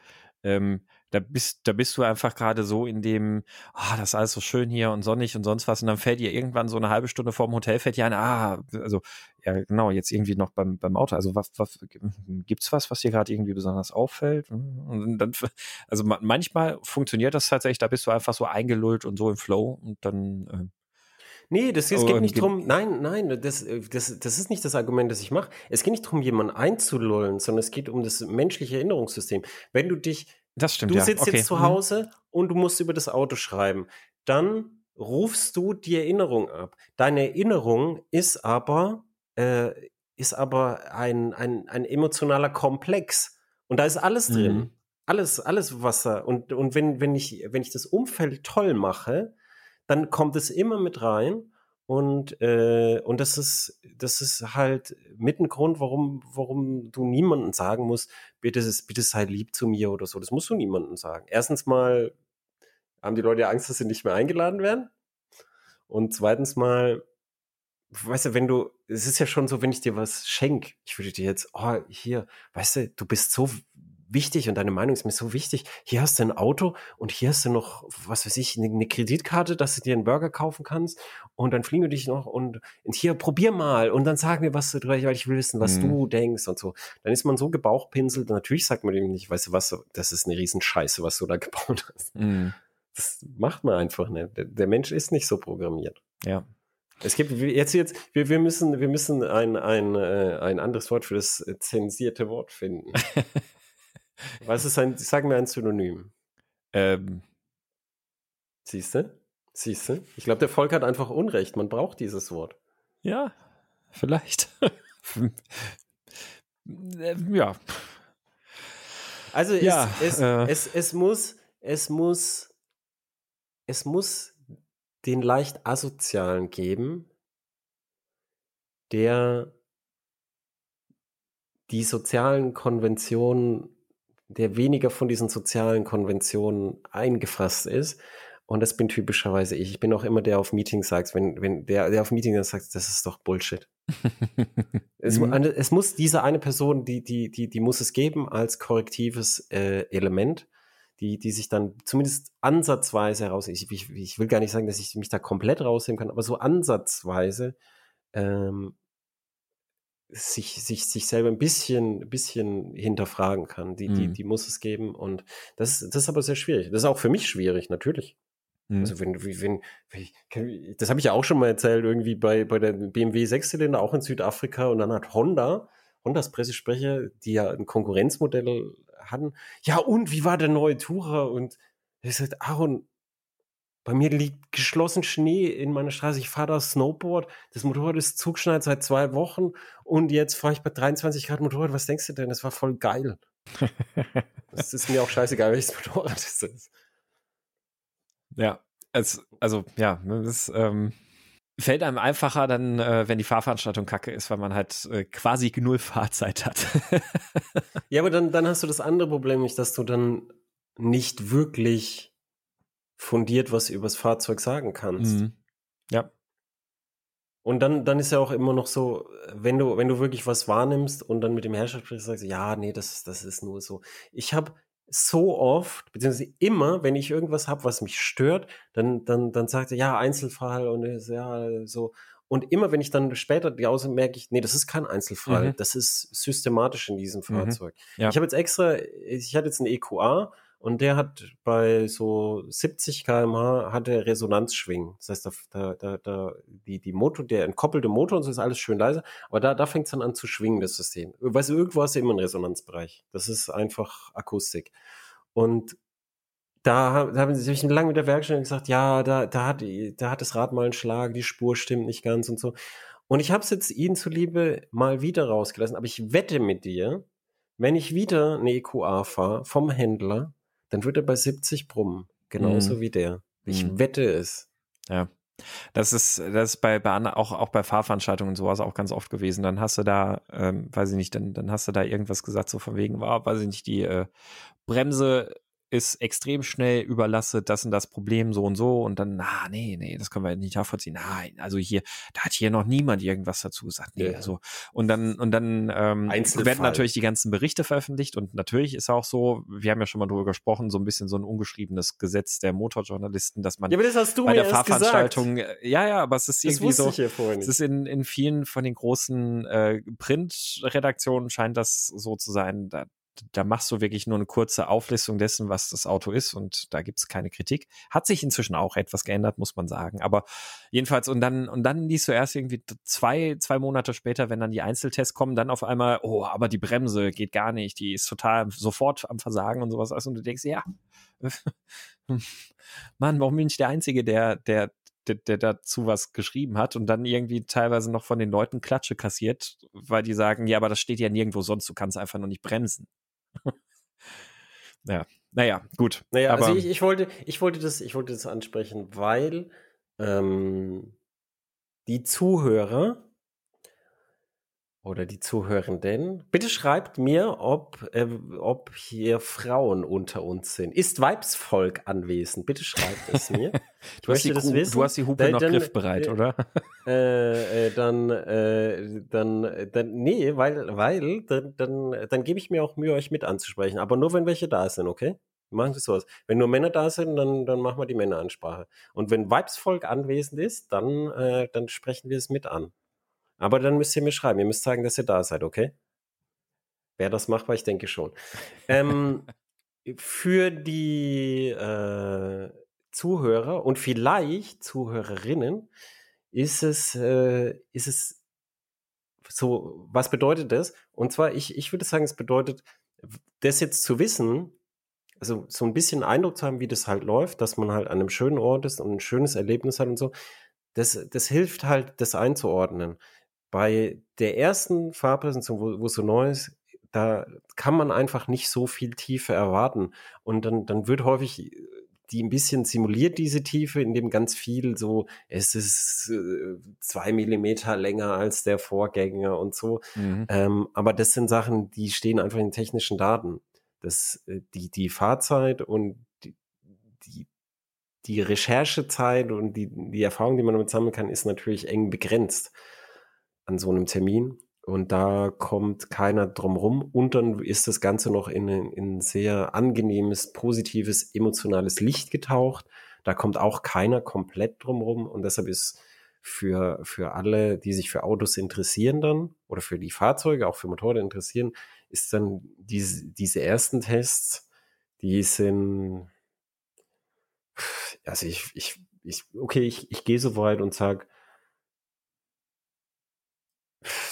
ähm, da bist, da bist du einfach gerade so in dem, ah, das ist alles so schön hier und sonnig und sonst was und dann fällt dir irgendwann so eine halbe Stunde vorm Hotel fällt dir ein, ah, also ja genau, jetzt irgendwie noch beim, beim Auto, also was, was gibt's was, was dir gerade irgendwie besonders auffällt? Und dann, also ma- manchmal funktioniert das tatsächlich, da bist du einfach so eingelullt und so im Flow und dann, ähm, Nee, das, es Oh, geht nicht ge- drum. Nein, nein, das, das, das ist nicht das Argument, das ich mache. Es geht nicht darum, jemanden einzulullen, sondern es geht um das menschliche Erinnerungssystem. Wenn du dich das stimmt, Du ja. sitzt okay. jetzt zu Mhm. Hause und du musst über das Auto schreiben. Dann rufst du die Erinnerung ab. Deine Erinnerung ist aber, äh, ist aber ein, ein, ein emotionaler Komplex. Und da ist alles drin. Mhm. Alles, alles Wasser. Und, und wenn, wenn, ich, wenn ich das Umfeld toll mache, dann kommt es immer mit rein. Und, äh, und das ist, das ist halt mit ein Grund, warum, warum du niemandem sagen musst, bitte, bitte sei lieb zu mir oder so. Das musst du niemandem sagen. Erstens mal haben die Leute Angst, dass sie nicht mehr eingeladen werden. Und zweitens mal, weißt du, wenn du, es ist ja schon so, wenn ich dir was schenk, ich würde dir jetzt, oh, hier, weißt du, du bist so wichtig und deine Meinung ist mir so wichtig. Hier hast du ein Auto und hier hast du noch, was weiß ich, eine, Kreditkarte, dass du dir einen Burger kaufen kannst und dann fliegen wir dich noch und, und hier, probier mal und dann sag mir, was du, weil ich will wissen, was Mhm. du denkst und so. Dann ist man so gebauchpinselt und natürlich sagt man dem nicht, weißt du was, das ist eine Riesenscheiße, was du da gebaut hast. Mhm. Das macht man einfach nicht. Der, der Mensch ist nicht so programmiert. Ja. Es gibt jetzt jetzt wir, wir müssen wir müssen ein ein äh, ein anderes Wort für das zensierte Wort finden. Was ist ein sag mir ein Synonym. Ähm, Siehst du? Siehst du? Ich glaube, der Volk hat einfach Unrecht. Man braucht dieses Wort. Ja, vielleicht. Ja. Also es, Ja, es, äh. es, es muss es muss es muss den leicht asozialen geben, der die sozialen Konventionen, der weniger von diesen sozialen Konventionen eingefasst ist. Und das bin typischerweise ich. Ich bin auch immer der auf Meetings sagt, wenn, wenn der, der auf Meetings sagt, das ist doch Bullshit. Es, Mhm. es muss diese eine Person, die, die, die, die muss es geben als korrektives äh, Element, die, die sich dann zumindest ansatzweise heraus, ich, ich, ich will gar nicht sagen, dass ich mich da komplett rausnehmen kann, aber so ansatzweise ähm, sich, sich, sich selber ein bisschen, ein bisschen hinterfragen kann. Die, die, Mhm. die muss es geben. Und das, das ist aber sehr schwierig. Das ist auch für mich schwierig, natürlich. Mhm. Also wenn, wenn, wenn das habe ich ja auch schon mal erzählt, irgendwie bei, bei der BMW Sechszylinder, auch in Südafrika, und dann hat Honda, Hondas Pressesprecher, die ja ein Konkurrenzmodell hatten, ja, und wie war der neue Tourer? Und ich sagte, Aaron, bei mir liegt geschlossen Schnee in meiner Straße. Ich fahre da Snowboard. Das Motorrad ist zugeschneit seit zwei Wochen. Und jetzt fahre ich bei 23 Grad Motorrad. Was denkst du denn? Das war voll geil. Das ist mir auch scheißegal, welches Motorrad es ist. Ja, es, also ja, ne, das ähm, fällt einem einfacher dann, äh, wenn die Fahrveranstaltung kacke ist, weil man halt äh, quasi null Fahrzeit hat. Ja, aber dann, dann hast du das andere Problem nicht, dass du dann nicht wirklich fundiert was übers Fahrzeug sagen kannst. Mhm. Ja, Und dann, dann ist ja auch immer noch so, wenn du, wenn du wirklich was wahrnimmst und dann mit dem Hersteller sprichst, sagst du, ja, nee, das, das ist nur so. Ich habe so oft, beziehungsweise immer, wenn ich irgendwas habe, was mich stört, dann, dann, dann sagt er, ja, Einzelfall und ja, so. Und immer, wenn ich dann später die Außen merke ich, nee, das ist kein Einzelfall, Mhm. das ist systematisch in diesem Fahrzeug. Ja. Ich habe jetzt extra, ich hatte jetzt einen EQA und der hat bei so 70 km/h hat er Resonanzschwingen. Das heißt, da, da, da, die, die Motor, der entkoppelte Motor und so ist alles schön leise, aber da, da fängt es dann an zu schwingen, das System. Weißt du, irgendwo hast du immer einen Resonanzbereich. Das ist einfach Akustik. Und da, da habe ich lange mit der Werkstatt gesagt, ja, da, da, hat, da hat das Rad mal einen Schlag, die Spur stimmt nicht ganz und so. Und ich habe es jetzt Ihnen zuliebe mal wieder rausgelassen, aber ich wette mit dir, wenn ich wieder eine EQA fahre vom Händler, dann wird er bei 70 brummen. Genauso Mhm. wie der. Ich Mhm. wette es. Ja. Das ist, das ist bei, bei auch, auch bei Fahrveranstaltungen und sowas auch ganz oft gewesen. Dann hast du da, ähm, weiß ich nicht, dann, dann hast du da irgendwas gesagt, so von wegen, war, weiß ich nicht, die äh, Bremse ist extrem schnell überlastet, das und das Problem so und so und dann, na, nee, nee, das können wir nicht nachvollziehen. Nein, also hier, da hat hier noch niemand irgendwas dazu gesagt. Nee, Ja. also, und dann, und dann ähm, werden natürlich die ganzen Berichte veröffentlicht und natürlich ist auch so, wir haben ja schon mal drüber gesprochen, so ein bisschen so ein ungeschriebenes Gesetz der Motorjournalisten, dass man Ja, das bei der Fahrveranstaltung, äh, ja, ja, aber es ist gesagt. Irgendwie so, es ist in, in vielen von den großen äh, Printredaktionen scheint das so zu sein. Da, da machst du wirklich nur eine kurze Auflistung dessen, was das Auto ist und da gibt's keine Kritik. Hat sich inzwischen auch etwas geändert, muss man sagen. Aber jedenfalls, und dann, und dann liest du erst irgendwie zwei, zwei Monate später, wenn dann die Einzeltests kommen, dann auf einmal, oh, aber die Bremse geht gar nicht, die ist total sofort am Versagen und sowas. Und du denkst, ja, Mann, warum bin ich der Einzige, der, der, der, der dazu was geschrieben hat und dann irgendwie teilweise noch von den Leuten Klatsche kassiert, weil die sagen, ja, aber das steht ja nirgendwo sonst, du kannst einfach nur nicht bremsen. ja, naja, gut. Naja, aber, also ich, ich, wollte, ich, wollte das, ich wollte das ansprechen, weil ähm, die Zuhörer oder die Zuhörenden, bitte schreibt mir, ob, äh, ob hier Frauen unter uns sind. Ist Weibsvolk anwesend? Bitte schreibt es mir. Du, hast die, das wissen. du hast die Hupe Dann- noch dann- griffbereit, äh, oder? äh, äh, dann, äh, dann, dann, nee, weil, weil, dann, dann, dann gebe ich mir auch Mühe, euch mit anzusprechen. Aber nur, wenn welche da sind, okay? Wir machen das so aus. Wenn nur Männer da sind, dann, dann machen wir die Männeransprache. Und wenn Weibsvolk anwesend ist, dann, dann sprechen wir es mit an. Aber dann müsst ihr mir schreiben. Ihr müsst sagen, dass ihr da seid, okay? Wer das macht, weil ich denke schon. ähm, für die äh, Zuhörer und vielleicht Zuhörerinnen ist es, äh, ist es so, was bedeutet das? Und zwar, ich, ich würde sagen, es bedeutet, das jetzt zu wissen, also so ein bisschen Eindruck zu haben, wie das halt läuft, dass man halt an einem schönen Ort ist und ein schönes Erlebnis hat und so, das, das hilft halt, das einzuordnen. Bei der ersten Fahrpräsentation, wo, wo es so neu ist, da kann man einfach nicht so viel Tiefe erwarten. Und dann, dann wird häufig die ein bisschen simuliert, diese Tiefe, indem ganz viel so, es ist äh, zwei Millimeter länger als der Vorgänger und so. Mhm. Ähm, aber das sind Sachen, die stehen einfach in technischen Daten. Das, äh, die, die Fahrzeit und die, die, die Recherchezeit und die, die Erfahrung, die man damit sammeln kann, ist natürlich eng begrenzt an so einem Termin. Und da kommt keiner drum rum. Und dann ist das Ganze noch in, ein- in ein sehr angenehmes, positives, emotionales Licht getaucht. Da kommt auch keiner komplett drum rum. Und deshalb ist für, für alle, die sich für Autos interessieren dann, oder für die Fahrzeuge, auch für Motorräder interessieren, ist dann diese, diese ersten Tests, die sind, also ich, ich, ich okay, ich, ich gehe so weit und sag,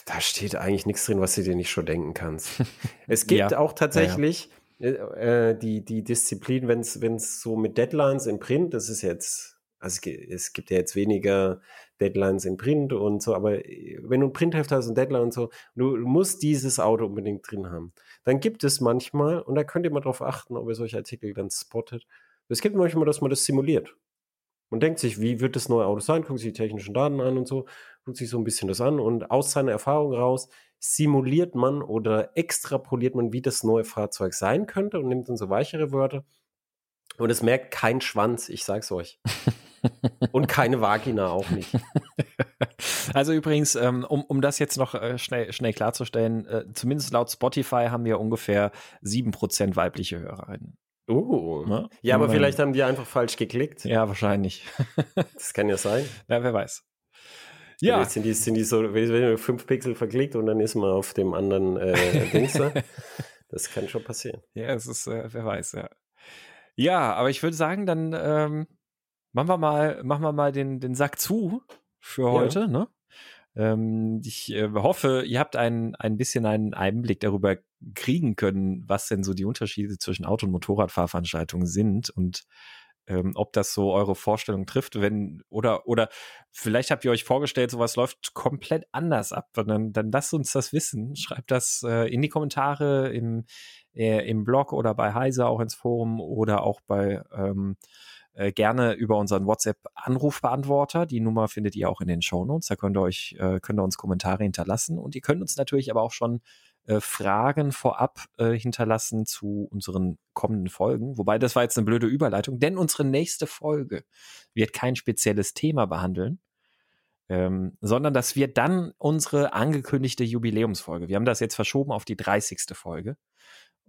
da steht eigentlich nichts drin, was du dir nicht schon denken kannst. Es gibt Ja. auch tatsächlich äh, äh, die, die Disziplin, wenn es so mit Deadlines im Print, das ist jetzt, also es gibt ja jetzt weniger Deadlines in Print und so, aber äh, wenn du ein Printheft hast und Deadline und so, du musst dieses Auto unbedingt drin haben. Dann gibt es manchmal, und da könnt ihr mal drauf achten, ob ihr solche Artikel dann spottet, es gibt manchmal, dass man das simuliert. Man denkt sich, wie wird das neue Auto sein, guckt sich die technischen Daten an und so, guckt sich so ein bisschen das an und aus seiner Erfahrung raus simuliert man oder extrapoliert man, wie das neue Fahrzeug sein könnte und nimmt dann so weichere Wörter. Und es merkt kein Schwanz, ich sag's euch. und keine Vagina auch nicht. Also übrigens, ähm, um, um das jetzt noch äh, schnell, schnell klarzustellen, äh, zumindest laut Spotify haben wir ungefähr 7% weibliche Hörerinnen. Oh. Ne? Ja, aber vielleicht haben die einfach falsch geklickt. Ja, wahrscheinlich. Das kann ja sein. Ja, wer weiß. Ja, Vielleicht sind die, sind die so, fünf Pixel verklickt und dann ist man auf dem anderen äh, Dings da. Das kann schon passieren. ja, es ist, äh, wer weiß, ja. Ja, aber ich würde sagen, dann ähm, machen wir mal, machen wir mal den, den Sack zu für Ja. heute, ne? Ähm, ich äh, hoffe, ihr habt ein, ein bisschen einen Einblick darüber kriegen können, was denn so die Unterschiede zwischen Auto- und Motorradfahrveranstaltungen sind und ähm, ob das so eure Vorstellung trifft, wenn, oder, oder vielleicht habt ihr euch vorgestellt, sowas läuft komplett anders ab. Dann, dann lasst uns das wissen. Schreibt das äh, in die Kommentare im, äh, im Blog oder bei Heise auch ins Forum oder auch bei ähm, äh, gerne über unseren WhatsApp-Anrufbeantworter. Die Nummer findet ihr auch in den Shownotes. Da könnt ihr euch, äh, könnt ihr uns Kommentare hinterlassen. Und ihr könnt uns natürlich aber auch schon äh, Fragen vorab äh, hinterlassen zu unseren kommenden Folgen. Wobei das war jetzt eine blöde Überleitung, denn unsere nächste Folge wird kein spezielles Thema behandeln, ähm, sondern dass wir dann unsere angekündigte Jubiläumsfolge, wir haben das jetzt verschoben auf die 30. Folge.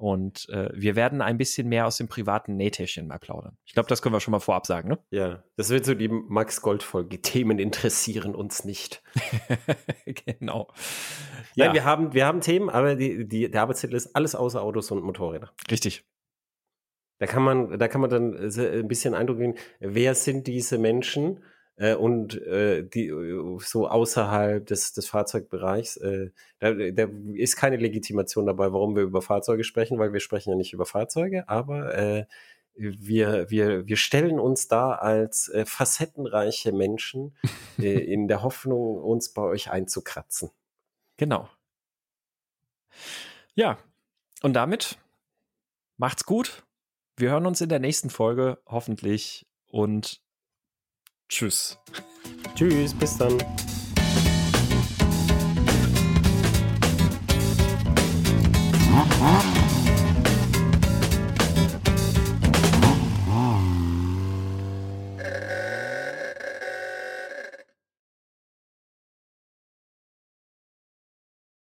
Und äh, wir werden ein bisschen mehr aus dem privaten Nähtäschchen mal plaudern. Ich glaube, das können wir schon mal vorab sagen, ne? Ja, das wird so die Max Gold-Folge. Themen interessieren uns nicht. genau. Ja, Nein, wir haben, wir haben Themen, aber die, die, der Arbeitstitel ist alles außer Autos und Motorräder. Richtig. Da kann man, da kann man dann ein bisschen Eindruck gewinnen, wer sind diese Menschen? Äh, und äh, die äh, so außerhalb des, des Fahrzeugbereichs. Äh, da, da ist keine Legitimation dabei, warum wir über Fahrzeuge sprechen, weil wir sprechen ja nicht über Fahrzeuge, aber äh, wir, wir, wir stellen uns da als äh, facettenreiche Menschen äh, in der Hoffnung, uns bei euch einzukratzen. Genau. Ja, und damit macht's gut. Wir hören uns in der nächsten Folge hoffentlich und Tschüss. Tschüss, bis dann. Hm? Hm?